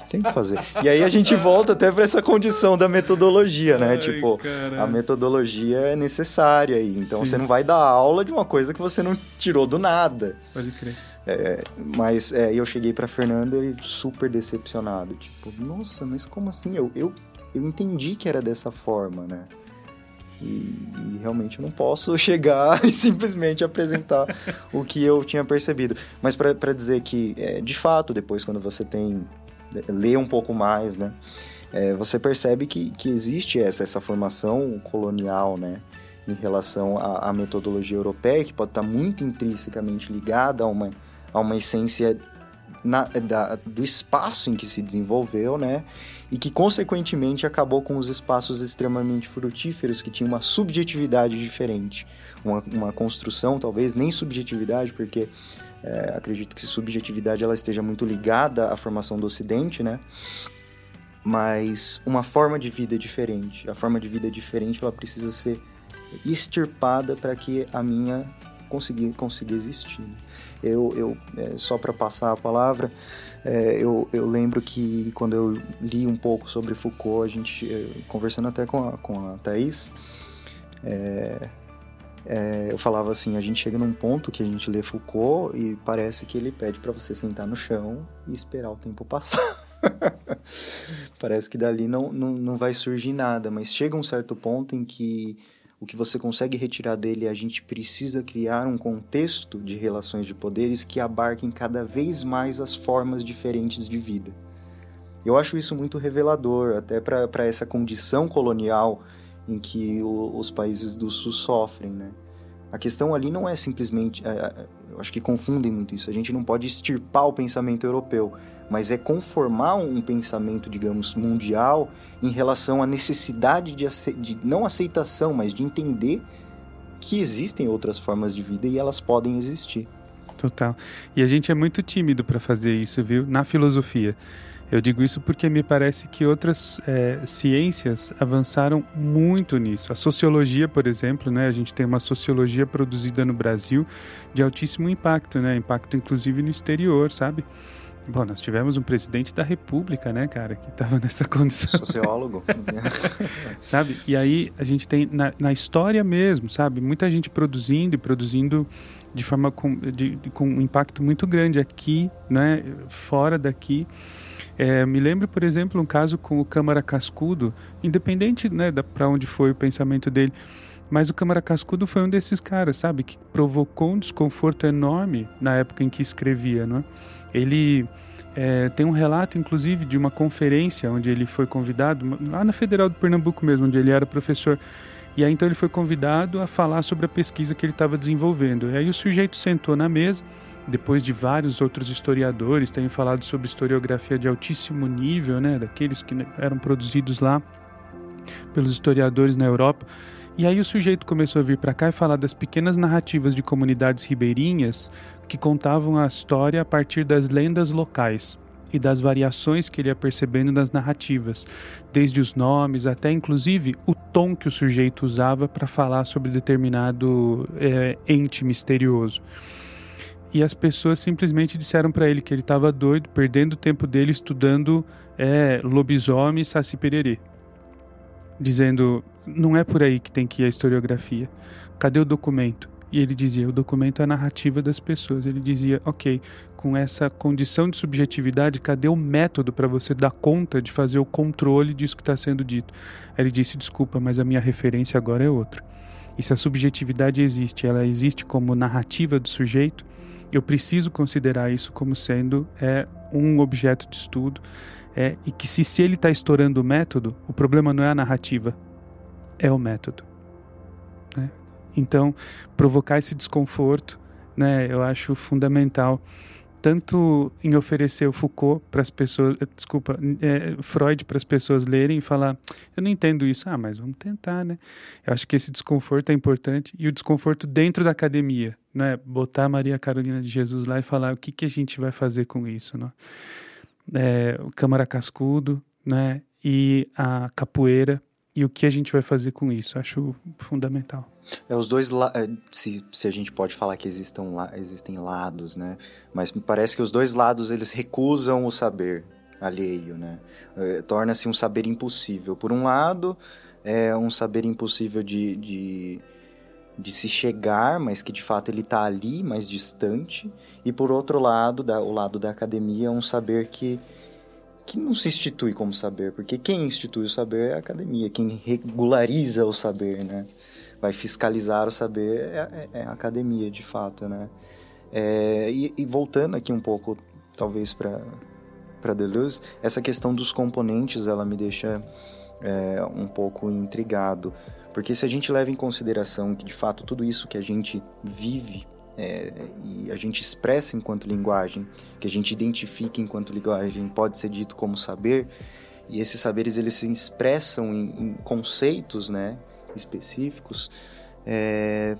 [SPEAKER 2] Tem que fazer. E aí a gente volta até pra essa condição da metodologia, né?
[SPEAKER 1] Ai,
[SPEAKER 2] tipo,
[SPEAKER 1] caralho.
[SPEAKER 2] a metodologia é necessária aí. Então
[SPEAKER 1] Sim.
[SPEAKER 2] você não vai dar aula de uma coisa que você não tirou do nada.
[SPEAKER 1] Pode crer.
[SPEAKER 2] É, mas é, eu cheguei pra Fernanda e super decepcionado. Tipo, nossa, mas como assim? Eu, eu, eu entendi que era dessa forma, né? E, e realmente eu não posso chegar e simplesmente apresentar o que eu tinha percebido. Mas pra dizer que, é, de fato, depois quando você tem. Lê um pouco mais, né? É, você percebe que, que existe essa, essa formação colonial, né? Em relação à, à metodologia europeia, que pode estar muito intrinsecamente ligada a uma, a uma essência na- da- do espaço em que se desenvolveu, né? E que, consequentemente, acabou com os espaços extremamente frutíferos, que tinham uma subjetividade diferente. Uma, uma construção, talvez, nem subjetividade, porque é, acredito que subjetividade ela esteja muito ligada à formação do Ocidente, né? Mas uma forma de vida diferente. A forma de vida diferente, ela precisa ser extirpada para que a minha consiga, consiga existir. né? Eu, eu é, só para passar a palavra, é, eu, eu lembro que quando eu li um pouco sobre Foucault, a gente, é, conversando até com a, com a Thaís, é, eu falava assim, a gente chega num ponto que a gente lê Foucault e parece que ele pede para você sentar no chão e esperar o tempo passar. parece que dali não, não, não vai surgir nada, mas chega um certo ponto em que o que você consegue retirar dele, é a gente precisa criar um contexto de relações de poderes que abarquem cada vez mais as formas diferentes de vida. Eu acho isso muito revelador, até para essa condição colonial em que o, os países do Sul sofrem, né? A questão ali não é simplesmente, é, é, eu acho que confundem muito isso. A gente não pode extirpar o pensamento europeu, mas é conformar um pensamento, digamos, mundial em relação à necessidade de, de não aceitação, mas de entender que existem outras formas de vida e elas podem existir.
[SPEAKER 1] Total. E a gente é muito tímido para fazer isso, viu? Na filosofia. Eu digo isso porque me parece que outras é, ciências avançaram muito nisso. A sociologia, por exemplo, né? A gente tem uma sociologia produzida no Brasil de altíssimo impacto, né? Impacto inclusive no exterior, sabe? Bom, nós tivemos um presidente da República, né, cara, que estava nessa condição
[SPEAKER 2] Sociólogo.
[SPEAKER 1] sabe? E aí a gente tem na, na história mesmo, sabe? Muita gente produzindo e produzindo de forma com, de, de- com um impacto muito grande aqui, né? Fora daqui. É, me lembro, por exemplo, um caso com o Câmara Cascudo, independente né, para onde foi o pensamento dele, mas o Câmara Cascudo foi um desses caras, sabe? Que provocou um desconforto enorme na época em que escrevia, né? Ele é, tem um relato, inclusive, de uma conferência onde ele foi convidado, lá na Federal do Pernambuco mesmo, onde ele era professor. E aí então ele foi convidado a falar sobre a pesquisa que ele estava desenvolvendo. E aí o sujeito sentou na mesa, depois de vários outros historiadores terem falado sobre historiografia de altíssimo nível, né, daqueles que eram produzidos lá pelos historiadores na Europa. E aí o sujeito começou a vir para cá e falar das pequenas narrativas de comunidades ribeirinhas que contavam a história a partir das lendas locais e das variações que ele ia percebendo nas narrativas, desde os nomes até inclusive o tom que o sujeito usava para falar sobre determinado é, ente misterioso. E as pessoas simplesmente disseram para ele que ele estava doido, perdendo o tempo dele estudando é, lobisomem e saci pererê. Dizendo, não é por aí que tem que ir a historiografia. Cadê o documento? E ele dizia, o documento é a narrativa das pessoas. Ele dizia, ok, com essa condição de subjetividade, cadê o método para você dar conta de fazer o controle disso que está sendo dito? Ele disse, desculpa, mas a minha referência agora é outra. E se a subjetividade existe, ela existe como narrativa do sujeito, eu preciso considerar isso como sendo é, um objeto de estudo é, e que se, se ele está estourando o método, o problema não é a narrativa, é o método. Né? Então, provocar esse desconforto, né, eu acho fundamental tanto em oferecer o Foucault para as pessoas, desculpa, é, Freud para as pessoas lerem e falar, eu não entendo isso, ah, mas vamos tentar, né? Eu acho que esse desconforto é importante e o desconforto dentro da academia, né? Botar Maria Carolina de Jesus lá e falar o que que a gente vai fazer com isso, né? É, o Câmara Cascudo, né? E a capoeira e o que a gente vai fazer com isso. Acho fundamental.
[SPEAKER 2] É, os dois, é, se, se a gente pode falar que existam, existem lados, né? Mas me parece que os dois lados, eles recusam o saber alheio, né? É, Torna-se um saber impossível. Por um lado, é um saber impossível de, de, de se chegar, mas que de fato ele está ali, mais distante. E por outro lado, da, o lado da academia, é um saber que que não se institui como saber, porque quem institui o saber é a academia, quem regulariza o saber, né? Vai fiscalizar o saber é, é, é a academia, de fato, né? É, e, e, voltando aqui um pouco, talvez, para para Deleuze, essa questão dos componentes, ela me deixa é, um pouco intrigado, porque se a gente leva em consideração que, de fato, tudo isso que a gente vive é, e a gente expressa enquanto linguagem, que a gente identifica enquanto linguagem, pode ser dito como saber, e esses saberes eles se expressam em, em conceitos né, específicos, é,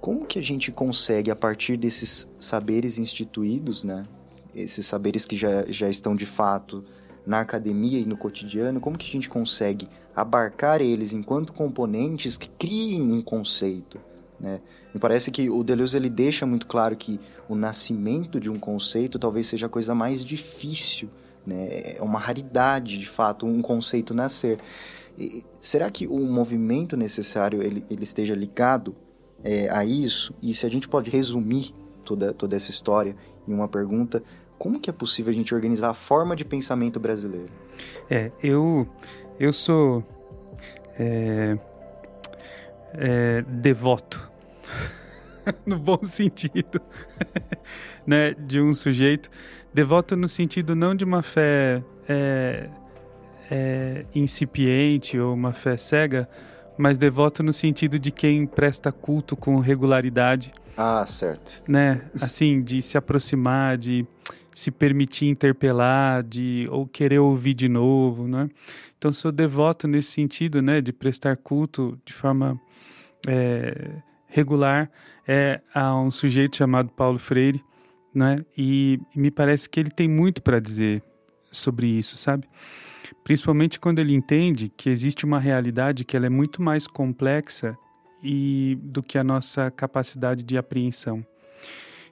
[SPEAKER 2] como que a gente consegue, a partir desses saberes instituídos, né, esses saberes que já, já estão de fato na academia e no cotidiano, como que a gente consegue abarcar eles enquanto componentes que criem um conceito, né? Me parece que o Deleuze ele deixa muito claro que o nascimento de um conceito talvez seja a coisa mais difícil, né? É uma raridade, de fato, um conceito nascer. E, será que o movimento necessário ele, ele esteja ligado é, a isso? E se a gente pode resumir toda, toda essa história em uma pergunta, como que é possível a gente organizar a forma de pensamento brasileiro?
[SPEAKER 1] É, eu, eu sou é, é, devoto no bom sentido, né, de um sujeito. Devoto no sentido não de uma fé é, é, incipiente ou uma fé cega, mas devoto no sentido de quem presta culto com regularidade.
[SPEAKER 2] Ah, certo.
[SPEAKER 1] Né, assim, de se aproximar, de se permitir interpelar, de ou querer ouvir de novo, né? Então sou devoto nesse sentido, né, de prestar culto de forma é, regular é a um sujeito chamado Paulo Freire, né? E, me parece que ele tem muito para dizer sobre isso, sabe? Principalmente quando ele entende que existe uma realidade que ela é muito mais complexa e do que a nossa capacidade de apreensão.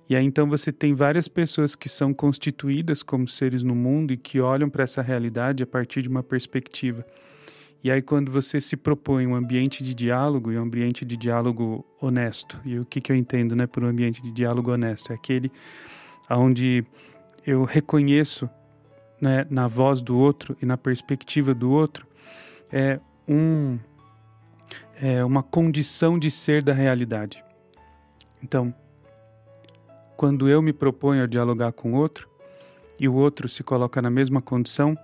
[SPEAKER 1] E aí então você tem várias pessoas que são constituídas como seres no mundo e que olham para essa realidade a partir de uma perspectiva. E aí, quando você se propõe um ambiente de diálogo, e um ambiente de diálogo honesto, e o que, que eu entendo né, por um ambiente de diálogo honesto? É aquele onde eu reconheço né, na voz do outro e na perspectiva do outro é, um, é uma condição de ser da realidade. Então, quando eu me proponho a dialogar com outro e o outro se coloca na mesma condição,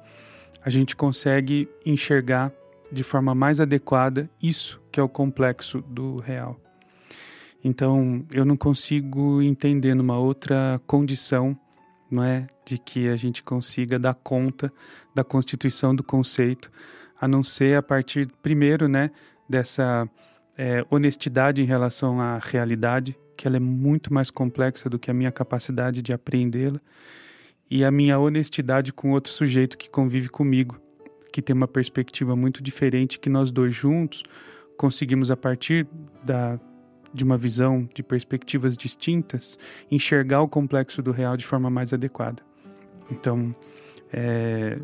[SPEAKER 1] a gente consegue enxergar de forma mais adequada isso que é o complexo do real. Então, eu não consigo entender numa outra condição, não é, de que a gente consiga dar conta da constituição do conceito, a não ser a partir primeiro, né, dessa é, honestidade em relação à realidade, que ela é muito mais complexa do que a minha capacidade de apreendê-la, e a minha honestidade com outro sujeito que convive comigo, que tem uma perspectiva muito diferente que nós dois juntos conseguimos a partir da de uma visão de perspectivas distintas enxergar o complexo do real de forma mais adequada. Então é,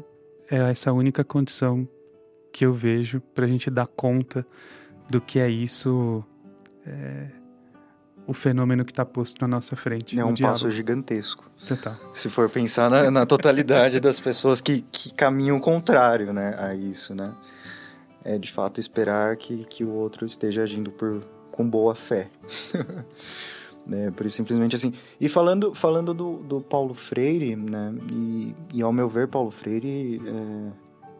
[SPEAKER 1] é essa única condição que eu vejo para a gente dar conta do que é isso, é, o fenômeno que está posto na nossa frente.
[SPEAKER 2] É um diálogo. passo gigantesco. Total. Se for pensar na, na totalidade das pessoas que, que caminham contrário né, a isso, né? É de fato esperar que, que o outro esteja agindo por, com boa fé. né, por simplesmente assim. E falando, falando do, do Paulo Freire, né? E, e ao meu ver, Paulo Freire, é,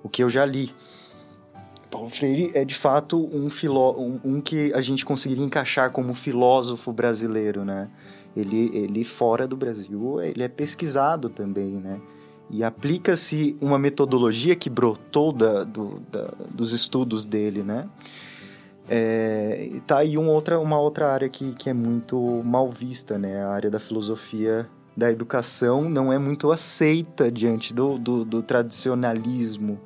[SPEAKER 2] o que eu já li, Paulo Freire é de fato um, filó um, um, que a gente conseguiria encaixar como filósofo brasileiro, né? Ele, ele fora do Brasil, ele é pesquisado também, né? E aplica-se uma metodologia que brotou da, do, da, dos estudos dele, né? É, tá aí um outra, uma outra área que, que é muito mal vista, né? A área da filosofia da educação não é muito aceita diante do, do, do tradicionalismo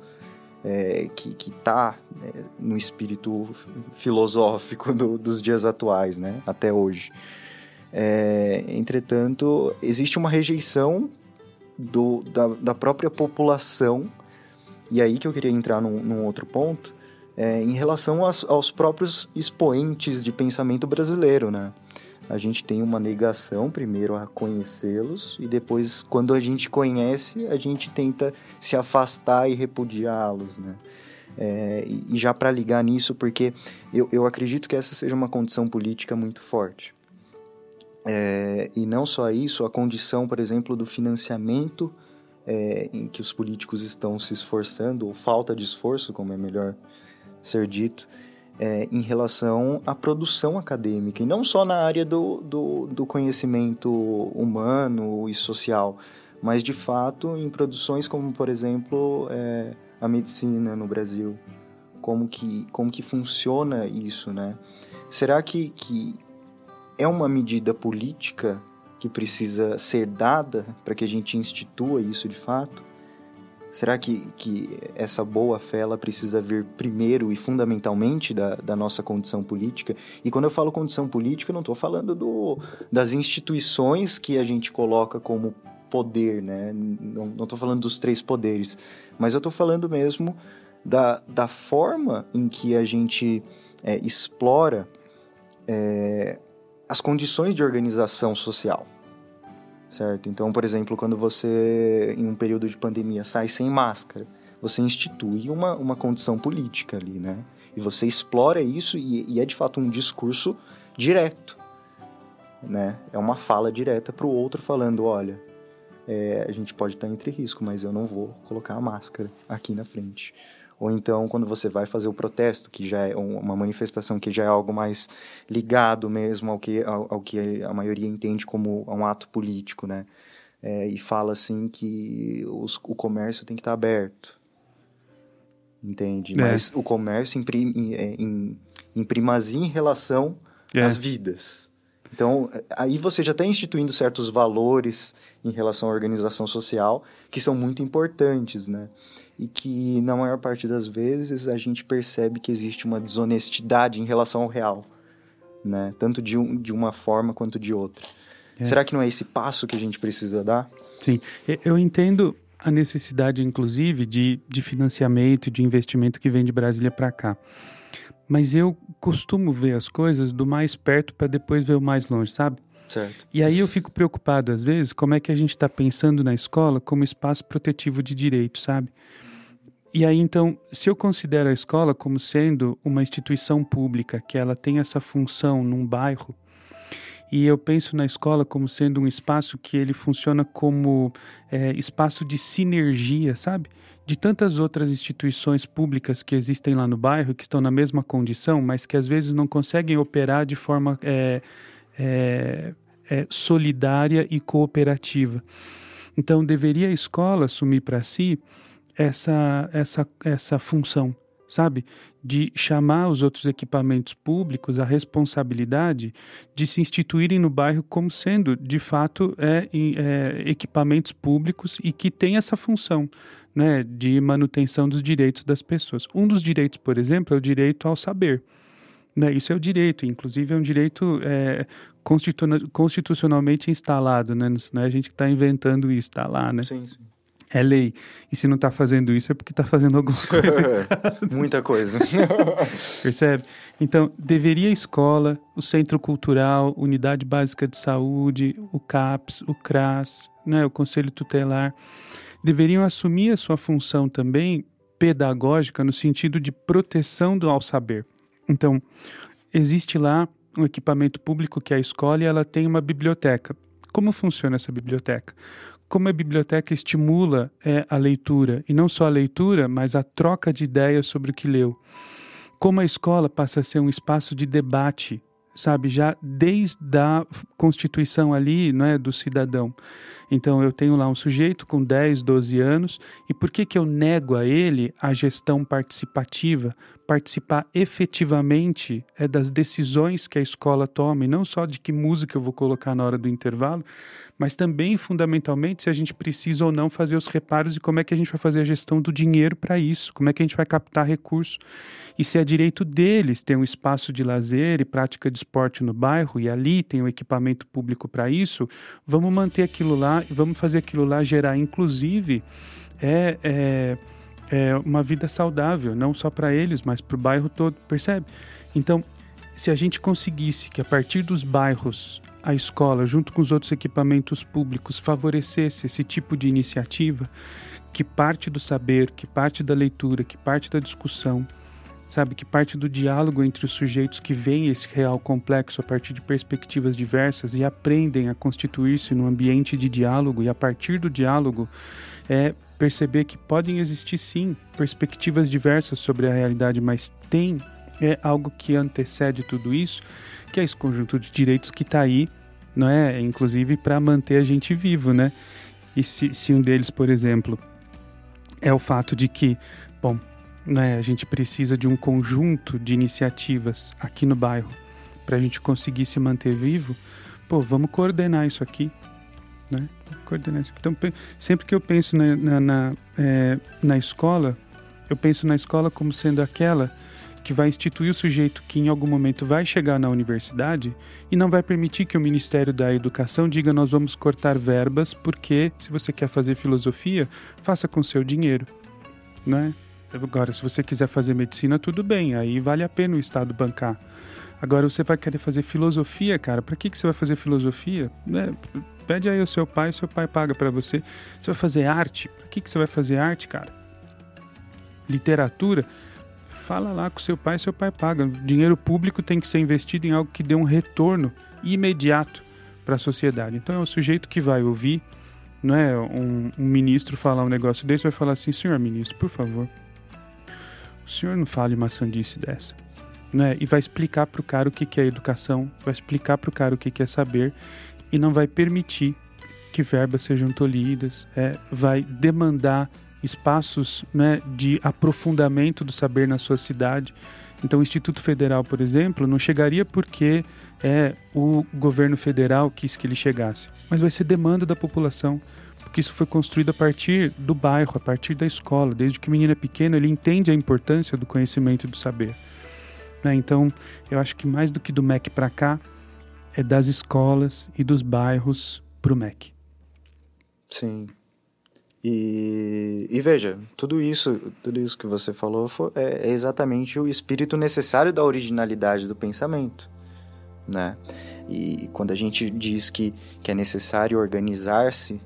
[SPEAKER 2] é, que está né, no espírito filosófico do, dos dias atuais, né? Até hoje. É, entretanto, existe uma rejeição do, da, da, própria população, e aí que eu queria entrar num, num outro ponto, é, em relação aos, aos, próprios expoentes de pensamento brasileiro, né? A gente tem uma negação primeiro a conhecê-los e depois, quando a gente conhece, a gente tenta se afastar e repudiá-los, né? É, e já para ligar nisso, porque eu, eu acredito que essa seja uma condição política muito forte. É, e não só isso, a condição, por exemplo, do financiamento é, em que os políticos estão se esforçando, ou falta de esforço, como é melhor ser dito, é, em relação à produção acadêmica, e não só na área do, do, do conhecimento humano e social, mas de fato em produções como, por exemplo, é, a medicina no Brasil. Como que, como que funciona isso, né? Será que, que é uma medida política que precisa ser dada para que a gente institua isso de fato? Será que, que essa boa fé ela precisa vir primeiro e fundamentalmente da, da nossa condição política? E quando eu falo condição política, eu não estou falando do, das instituições que a gente coloca como poder, né? Não estou falando dos três poderes, mas eu estou falando mesmo da, da forma em que a gente é, explora é, as condições de organização social, certo? Então, por exemplo, quando você, em um período de pandemia, sai sem máscara, você institui uma, uma condição política ali, né? E você explora isso e, e é de fato um discurso direto, né? É uma fala direta para o outro falando, olha, é, a gente pode estar entre risco, mas eu não vou colocar a máscara aqui na frente. Ou então, quando você vai fazer o protesto, que já é uma manifestação que já é algo mais ligado mesmo ao que, ao, ao que a maioria entende como um ato político, né? É, e fala assim que os, o comércio tem que estar aberto. Entende? É. Mas o comércio em, em, é, em, em primazia em relação é. às vidas. Então, aí você já está instituindo certos valores em relação à organização social que são muito importantes, né? E que na maior parte das vezes a gente percebe que existe uma desonestidade em relação ao real, né? Tanto de, um, de uma forma quanto de outra. É. Será que não é esse passo que a gente precisa dar?
[SPEAKER 1] Sim, eu entendo a necessidade, inclusive, de, de financiamento, de investimento que vem de Brasília para cá. Mas eu costumo ver as coisas do mais perto para depois ver o mais longe, sabe?
[SPEAKER 2] Certo.
[SPEAKER 1] E aí eu fico preocupado, às vezes, como é que a gente está pensando na escola como espaço protetivo de direito, sabe? E aí, então, se eu considero a escola como sendo uma instituição pública, que ela tem essa função num bairro, e eu penso na escola como sendo um espaço que ele funciona como é, espaço de sinergia, sabe? De tantas outras instituições públicas que existem lá no bairro, que estão na mesma condição, mas que às vezes não conseguem operar de forma é, é, é solidária e cooperativa. Então, deveria a escola assumir para si essa, essa, essa função, sabe? De chamar os outros equipamentos públicos a responsabilidade de se instituírem no bairro como sendo, de fato, é, é, equipamentos públicos e que tem essa função. Né, de manutenção dos direitos das pessoas. Um dos direitos, por exemplo, é o direito ao saber. Né? Isso é o direito, inclusive é um direito é, constitucionalmente instalado, né? Não é a gente que está inventando isso, está lá, né?
[SPEAKER 2] Sim, sim
[SPEAKER 1] é lei. E se não está fazendo isso é porque está fazendo alguma coisa.
[SPEAKER 2] Muita coisa.
[SPEAKER 1] Percebe? Então, deveria a escola, o centro cultural, unidade básica de saúde, o CAPS, o CRAS, né, o conselho tutelar, deveriam assumir a sua função também pedagógica no sentido de proteção do ao saber. Então, existe lá um equipamento público que é a escola e ela tem uma biblioteca Como funciona essa biblioteca? Como a biblioteca estimula é, a leitura, e não só a leitura, mas a troca de ideias sobre o que leu. Como a escola passa a ser um espaço de debate sabe, já desde a constituição ali, não é, do cidadão. Então eu tenho lá um sujeito com 10, 12 anos, e por que que eu nego a ele a gestão participativa? Participar efetivamente é das decisões que a escola toma, e não só de que música eu vou colocar na hora do intervalo, mas também, fundamentalmente, se a gente precisa ou não fazer os reparos e como é que a gente vai fazer a gestão do dinheiro para isso, como é que a gente vai captar recursos. E se é direito deles ter um espaço de lazer e prática de esporte no bairro, e ali tem o um equipamento público para isso, vamos manter aquilo lá e vamos fazer aquilo lá gerar, inclusive, é, é, é uma vida saudável, não só para eles, mas para o bairro todo, percebe? Então, se a gente conseguisse que a partir dos bairros a escola, junto com os outros equipamentos públicos, favorecesse esse tipo de iniciativa, que parte do saber, que parte da leitura, que parte da discussão, sabe, que parte do diálogo entre os sujeitos que veem esse real complexo a partir de perspectivas diversas e aprendem a constituir-se num ambiente de diálogo e a partir do diálogo é perceber que podem existir sim perspectivas diversas sobre a realidade, mas tem é algo que antecede tudo isso que é esse conjunto de direitos que está aí, não é? Inclusive para manter a gente vivo, né? E se, se um deles, por exemplo, é o fato de que, bom, né, a gente precisa de um conjunto de iniciativas aqui no bairro para a gente conseguir se manter vivo, pô, vamos coordenar isso aqui, né? Coordenar isso aqui. Então, sempre que eu penso na, na, na, é, na escola, eu penso na escola como sendo aquela que vai instituir o sujeito que em algum momento vai chegar na universidade e não vai permitir que o Ministério da Educação diga nós vamos cortar verbas porque se você quer fazer filosofia, faça com seu dinheiro, né? Agora, se você quiser fazer medicina, tudo bem, aí vale a pena o Estado bancar. Agora, você vai querer fazer filosofia, cara, para que, que você vai fazer filosofia? Né? Pede aí ao seu pai, o seu pai paga para você. Você vai fazer arte, para que, que você vai fazer arte, cara? Literatura, fala lá com seu pai, seu pai paga. Dinheiro público tem que ser investido em algo que dê um retorno imediato para a sociedade. Então é o sujeito que vai ouvir, não é um, um, ministro falar um negócio desse, vai falar assim, senhor ministro, por favor, o senhor não fale uma sandice dessa. Né? E vai explicar para o cara o que, que é educação, vai explicar para o cara o que, que é saber e não vai permitir que verbas sejam tolhidas, é, vai demandar espaços né, de aprofundamento do saber na sua cidade. Então, o Instituto Federal, por exemplo, não chegaria porque é o governo federal quis que ele chegasse, mas vai ser demanda da população, porque isso foi construído a partir do bairro, a partir da escola. Desde que o menino é pequeno, ele entende a importância do conhecimento e do saber. Né? Então, eu acho que mais do que do MEC para cá, é das escolas e dos bairros para o MEC.
[SPEAKER 2] Sim, e, e, veja, tudo isso, tudo isso que você falou foi, é, é, exatamente o espírito necessário da originalidade do pensamento, né? E quando a gente diz que, que é necessário organizar-se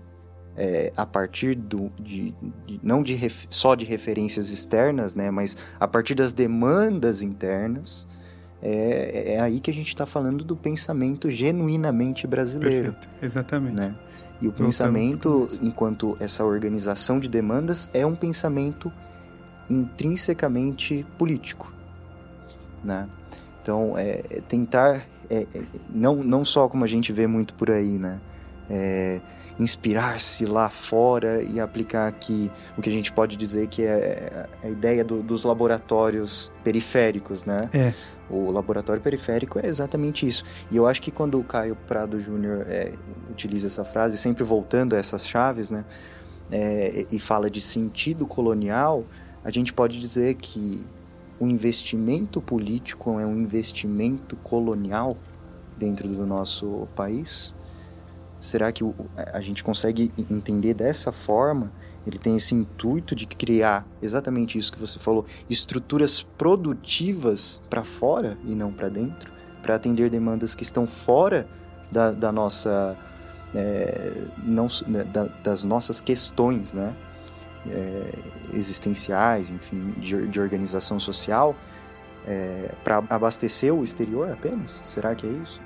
[SPEAKER 2] é, a partir do, de, de não de ref, só de referências externas, né? Mas a partir das demandas internas, é, é aí que a gente está falando do pensamento genuinamente brasileiro.
[SPEAKER 1] Perfeito, exatamente.
[SPEAKER 2] Né? E o pensamento, enquanto essa organização de demandas, é um pensamento intrinsecamente político, né? Então, é, é tentar, é, é, não, não só como a gente vê muito por aí, né? É, inspirar-se lá fora e aplicar aqui o que a gente pode dizer que é a ideia do, dos laboratórios periféricos, né?
[SPEAKER 1] É.
[SPEAKER 2] O laboratório periférico é exatamente isso. E eu acho que quando o Caio Prado Júnior é, utiliza essa frase, sempre voltando a essas chaves, né? É, e fala de sentido colonial, a gente pode dizer que o investimento político é um investimento colonial dentro do nosso país? Será que a gente consegue entender dessa forma? Ele tem esse intuito de criar exatamente isso que você falou, estruturas produtivas para fora e não para dentro, para atender demandas que estão fora da, da nossa é, não, né, da, das nossas questões, né? É, existenciais, enfim, de, de organização social, é, para abastecer o exterior apenas? Será que é isso?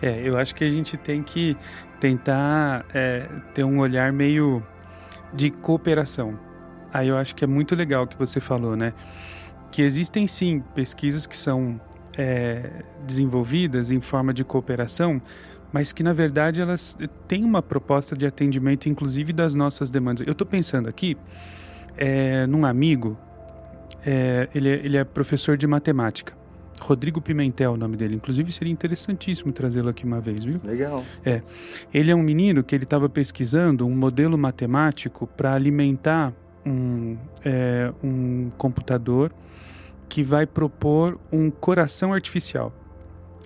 [SPEAKER 1] É, eu acho que a gente tem que tentar é, ter um olhar meio de cooperação. Aí eu acho que é muito legal o que você falou, né? Que existem sim pesquisas que são é, desenvolvidas em forma de cooperação, mas que na verdade elas têm uma proposta de atendimento, inclusive das nossas demandas. Eu estou pensando aqui é, num amigo, é, ele, é, ele é professor de matemática. Rodrigo Pimentel, o nome dele. Inclusive, seria interessantíssimo trazê-lo aqui uma vez, viu?
[SPEAKER 2] Legal.
[SPEAKER 1] É. Ele é um menino que ele estava pesquisando um modelo matemático para alimentar um, é, um computador que vai propor um coração artificial.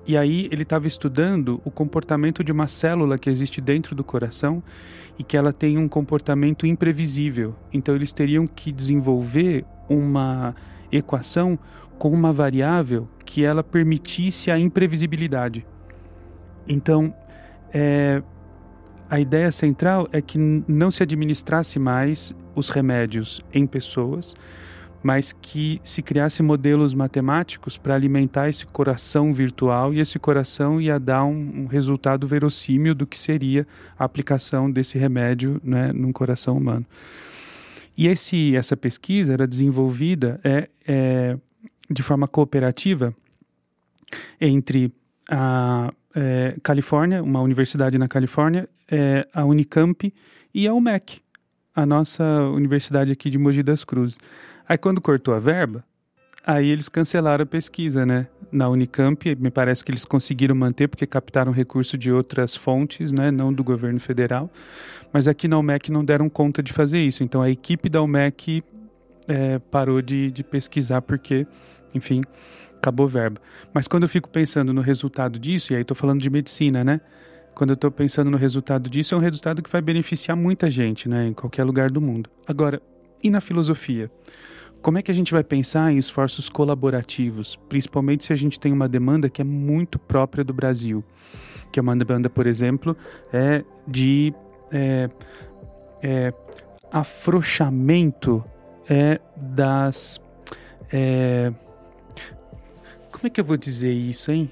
[SPEAKER 1] E aí ele estava estudando o comportamento de uma célula que existe dentro do coração e que ela tem um comportamento imprevisível. Então eles teriam que desenvolver uma equação com uma variável que ela permitisse a imprevisibilidade. Então, é, a ideia central é que não se administrasse mais os remédios em pessoas, mas que se criasse modelos matemáticos para alimentar esse coração virtual e esse coração ia dar um, um, resultado verossímil do que seria a aplicação desse remédio né, num coração humano. E esse, essa pesquisa era desenvolvida é, é, de forma cooperativa entre a é, Califórnia, uma universidade na Califórnia, é, a Unicamp e a UMEC, a nossa universidade aqui de Mogi das Cruzes. Aí quando cortou a verba, aí eles cancelaram a pesquisa, né? Na Unicamp, me parece que eles conseguiram manter porque captaram recurso de outras fontes, né? Não do governo federal. Mas aqui na UMEC não deram conta de fazer isso. Então a equipe da UMEC é, parou de, de pesquisar porque, enfim, acabou verba. Mas quando eu fico pensando no resultado disso, e aí estou falando de medicina, né? Quando eu estou pensando no resultado disso, é um resultado que vai beneficiar muita gente, né? Em qualquer lugar do mundo. Agora, e na filosofia? Como é que a gente vai pensar em esforços colaborativos, principalmente se a gente tem uma demanda que é muito própria do Brasil? Que é uma demanda, por exemplo, é de é, é, afrouxamento é, das. É, como é que eu vou dizer isso, hein?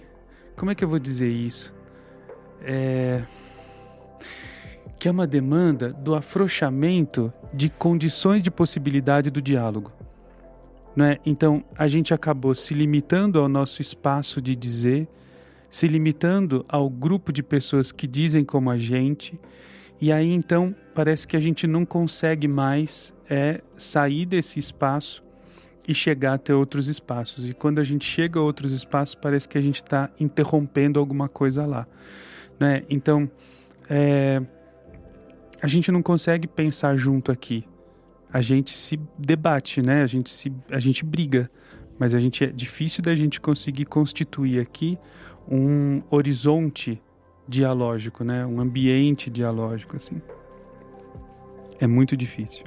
[SPEAKER 1] Como é que eu vou dizer isso? É, que é uma demanda do afrouxamento de condições de possibilidade do diálogo. Não é? Então, a gente acabou se limitando ao nosso espaço de dizer, se limitando ao grupo de pessoas que dizem como a gente, e aí então parece que a gente não consegue mais é sair desse espaço e chegar até outros espaços. E quando a gente chega a outros espaços, parece que a gente está interrompendo alguma coisa lá. Né? Então, é, a gente não consegue pensar junto aqui. A gente se debate, né? A gente, se, a gente briga. Mas a gente é difícil da gente conseguir constituir aqui um horizonte dialógico, né? Um ambiente dialógico, assim. É muito difícil.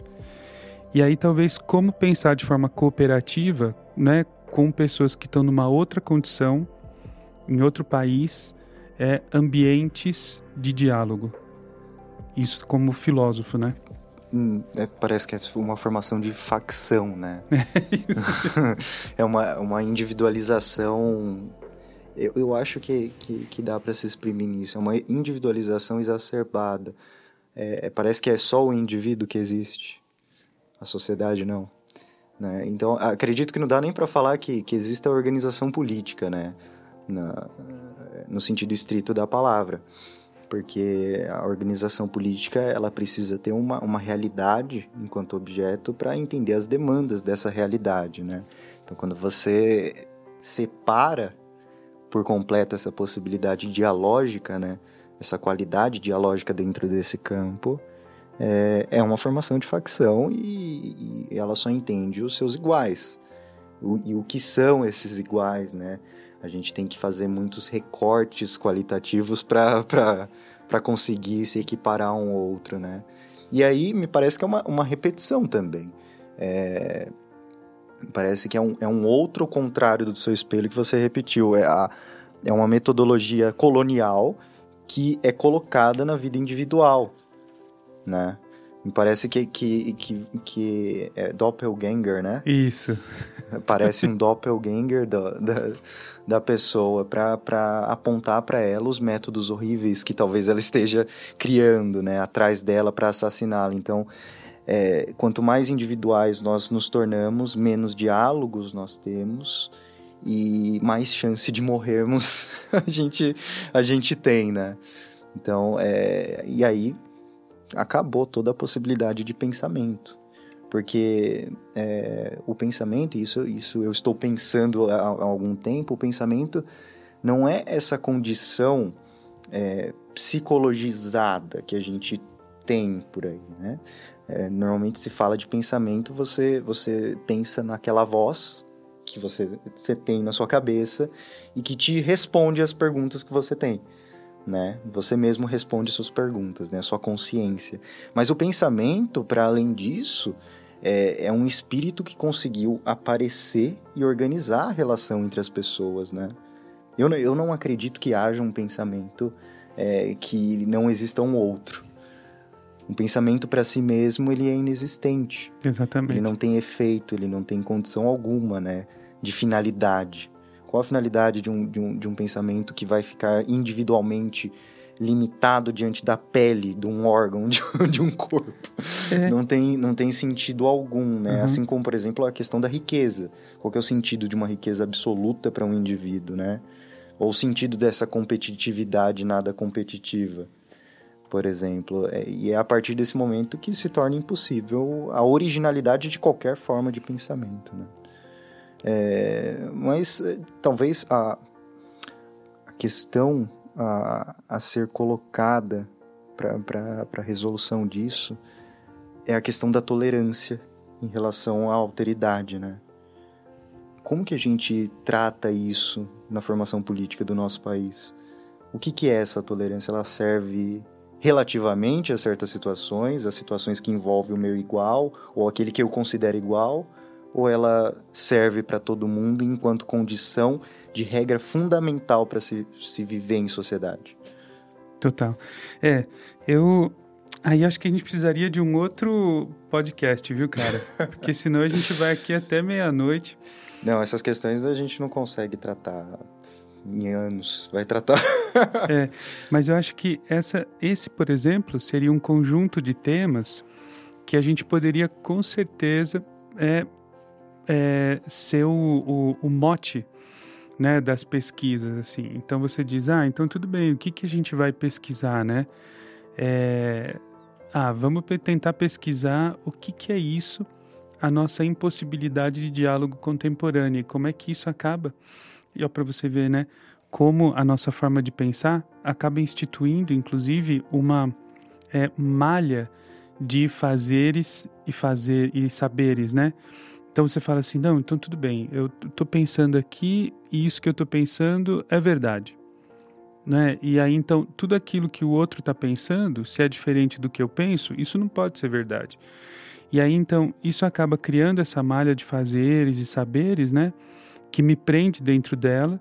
[SPEAKER 1] E aí talvez como pensar de forma cooperativa, né, com pessoas que estão numa outra condição, em outro país, é ambientes de diálogo. Isso como filósofo, né?
[SPEAKER 2] Hum, é, parece que é uma formação de facção, né? é uma, uma individualização. Eu, eu acho que, que, que dá para se exprimir nisso. É uma individualização exacerbada. É, parece que é só o indivíduo que existe a sociedade não. Né? Então, acredito que não dá nem para falar que, que existe a organização política, né? Na, no sentido estrito da palavra. Porque a organização política ela precisa ter uma, uma realidade enquanto objeto para entender as demandas dessa realidade, né? Então, quando você separa por completo essa possibilidade dialógica, né? Essa qualidade dialógica dentro desse campo, é, é uma formação de facção e, e, ela só entende os seus iguais. O, e o que são esses iguais, né? A gente tem que fazer muitos recortes qualitativos para conseguir se equiparar um outro, né? E aí me parece que é uma, uma repetição também. É, parece que é um, é um outro contrário do seu espelho que você repetiu. É, a, é uma metodologia colonial que é colocada na vida individual né? Me parece que, que, que, que é doppelganger, né?
[SPEAKER 1] Isso.
[SPEAKER 2] Parece um doppelganger da, da, da pessoa para apontar para ela os métodos horríveis que talvez ela esteja criando, né? Atrás dela para assassiná-la. Então, é, quanto mais individuais nós nos tornamos, menos diálogos nós temos e mais chance de morrermos a gente, a gente tem, né? Então, é, e aí acabou toda a possibilidade de pensamento. Porque é, o pensamento, isso, isso eu estou pensando há, há, algum tempo, o pensamento não é essa condição é, psicologizada que a gente tem por aí, né? É, normalmente se fala de pensamento, você, você pensa naquela voz que você, você tem na sua cabeça e que te responde as perguntas que você tem né? Você mesmo responde suas perguntas, né? A sua consciência. Mas o pensamento, para além disso, é, é, um espírito que conseguiu aparecer e organizar a relação entre as pessoas, né? Eu, eu não acredito que haja um pensamento é, que não exista um outro. Um pensamento para si mesmo, ele é inexistente.
[SPEAKER 1] Exatamente.
[SPEAKER 2] Ele não tem efeito, ele não tem condição alguma, né? De finalidade. Qual a finalidade de um, de um, de um pensamento que vai ficar individualmente limitado diante da pele de um órgão, de, de um corpo? É. Não, tem, não tem sentido algum, né? Uhum. Assim como, por exemplo, a questão da riqueza. Qual é o sentido de uma riqueza absoluta para um indivíduo, né? Ou o sentido dessa competitividade nada competitiva, por exemplo. É, e é a partir desse momento que se torna impossível a originalidade de qualquer forma de pensamento, né? É, mas é, talvez a, a questão a, a, ser colocada para a resolução disso é a questão da tolerância em relação à alteridade, né? Como que a gente trata isso na formação política do nosso país? O que, que é essa tolerância? Ela serve relativamente a certas situações, as situações que envolvem o meu igual ou aquele que eu considero igual, ou ela serve para todo mundo enquanto condição de regra fundamental para se, se viver em sociedade?
[SPEAKER 1] Total. É, eu. Aí acho que a gente precisaria de um outro podcast, viu, cara? Porque senão a gente vai aqui até meia-noite.
[SPEAKER 2] Não, essas questões a gente não consegue tratar em anos. Vai tratar.
[SPEAKER 1] é, mas eu acho que essa, esse, por exemplo, seria um conjunto de temas que a gente poderia com certeza é, é, ser o, o, o, mote né, das pesquisas. assim. Então você diz, ah, então tudo bem, o que, que a gente vai pesquisar, né? É, ah, vamos tentar pesquisar o que, que é isso, a nossa impossibilidade de diálogo contemporâneo, e como é que isso acaba. E para você ver, né, como a nossa forma de pensar acaba instituindo, inclusive, uma é, malha de fazeres e fazer e saberes, né? Então você fala assim: não, então tudo bem, eu estou pensando aqui e isso que eu estou pensando é verdade. Né? E aí então tudo aquilo que o outro está pensando, se é diferente do que eu penso, isso não pode ser verdade. E aí então isso acaba criando essa malha de fazeres e saberes, né? Que me prende dentro dela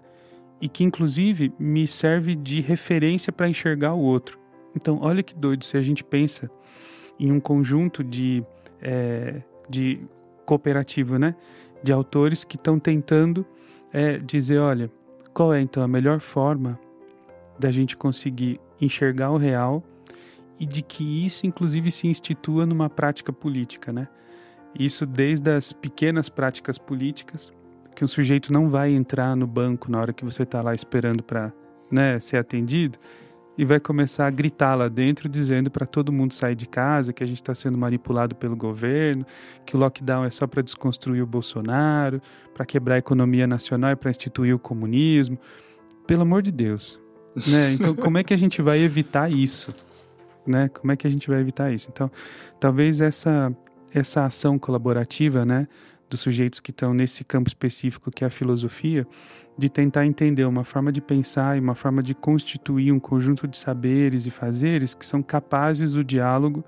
[SPEAKER 1] e que inclusive me serve de referência para enxergar o outro. Então olha que doido se a gente pensa em um conjunto de, é, de cooperativo, né? De autores que estão tentando é, dizer, olha, qual é então a melhor forma da gente conseguir enxergar o real e de que isso, inclusive, se institua numa prática política, né? Isso desde as pequenas práticas políticas, que um sujeito não vai entrar no banco na hora que você está lá esperando para né, ser atendido e vai começar a gritar lá dentro, dizendo para todo mundo sair de casa, que a gente está sendo manipulado pelo governo, que o lockdown é só para desconstruir o Bolsonaro, para quebrar a economia nacional e para instituir o comunismo. Pelo amor de Deus. Né? Então, como é que a gente vai evitar isso? Né? Como é que a gente vai evitar isso? Então, talvez essa, essa ação colaborativa, né, dos sujeitos que estão nesse campo específico que é a filosofia, de tentar entender uma forma de pensar e uma forma de constituir um conjunto de saberes e fazeres que são capazes do diálogo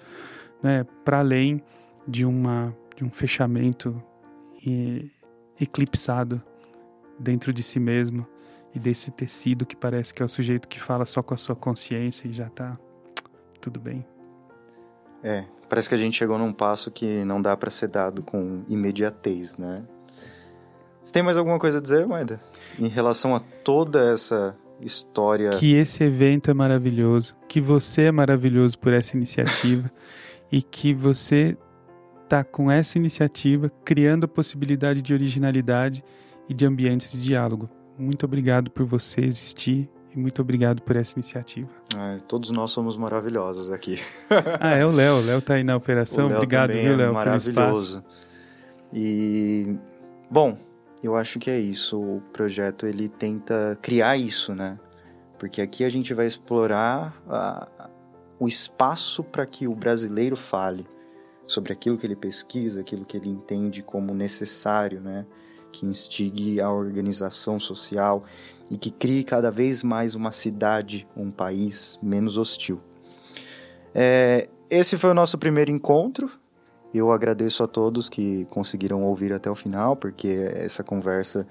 [SPEAKER 1] né, para além de, uma, de um fechamento e, eclipsado dentro de si mesmo e desse tecido que parece que é o sujeito que fala só com a sua consciência e já está tudo bem.
[SPEAKER 2] É, parece que a gente chegou num passo que não dá para ser dado com imediatez, né? Você tem mais alguma coisa a dizer, Maida? Em relação a toda essa história.
[SPEAKER 1] Que esse evento é maravilhoso, que você é maravilhoso por essa iniciativa e que você está com essa iniciativa criando a possibilidade de originalidade e de ambientes de diálogo. Muito obrigado por você existir e muito obrigado por essa iniciativa.
[SPEAKER 2] É, todos nós somos maravilhosos aqui.
[SPEAKER 1] ah, é o Léo. O Léo está aí na operação. Obrigado, viu, Léo, é maravilhoso.
[SPEAKER 2] E, bom, eu acho que é isso. O projeto ele tenta criar isso, né? Porque aqui a gente vai explorar a, o espaço para que o brasileiro fale sobre aquilo que ele pesquisa, aquilo que ele entende como necessário, né? Que instigue a organização social e que crie cada vez mais uma cidade, um país menos hostil. É, esse foi o nosso primeiro encontro. Eu agradeço a todos que conseguiram ouvir até o final, porque essa conversa,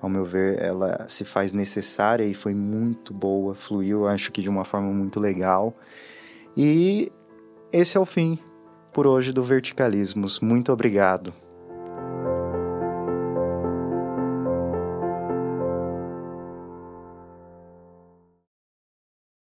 [SPEAKER 2] ao meu ver, ela se faz necessária e foi muito boa, fluiu, acho que de uma forma muito legal. E esse é o fim por hoje do Verticalismos. Muito obrigado.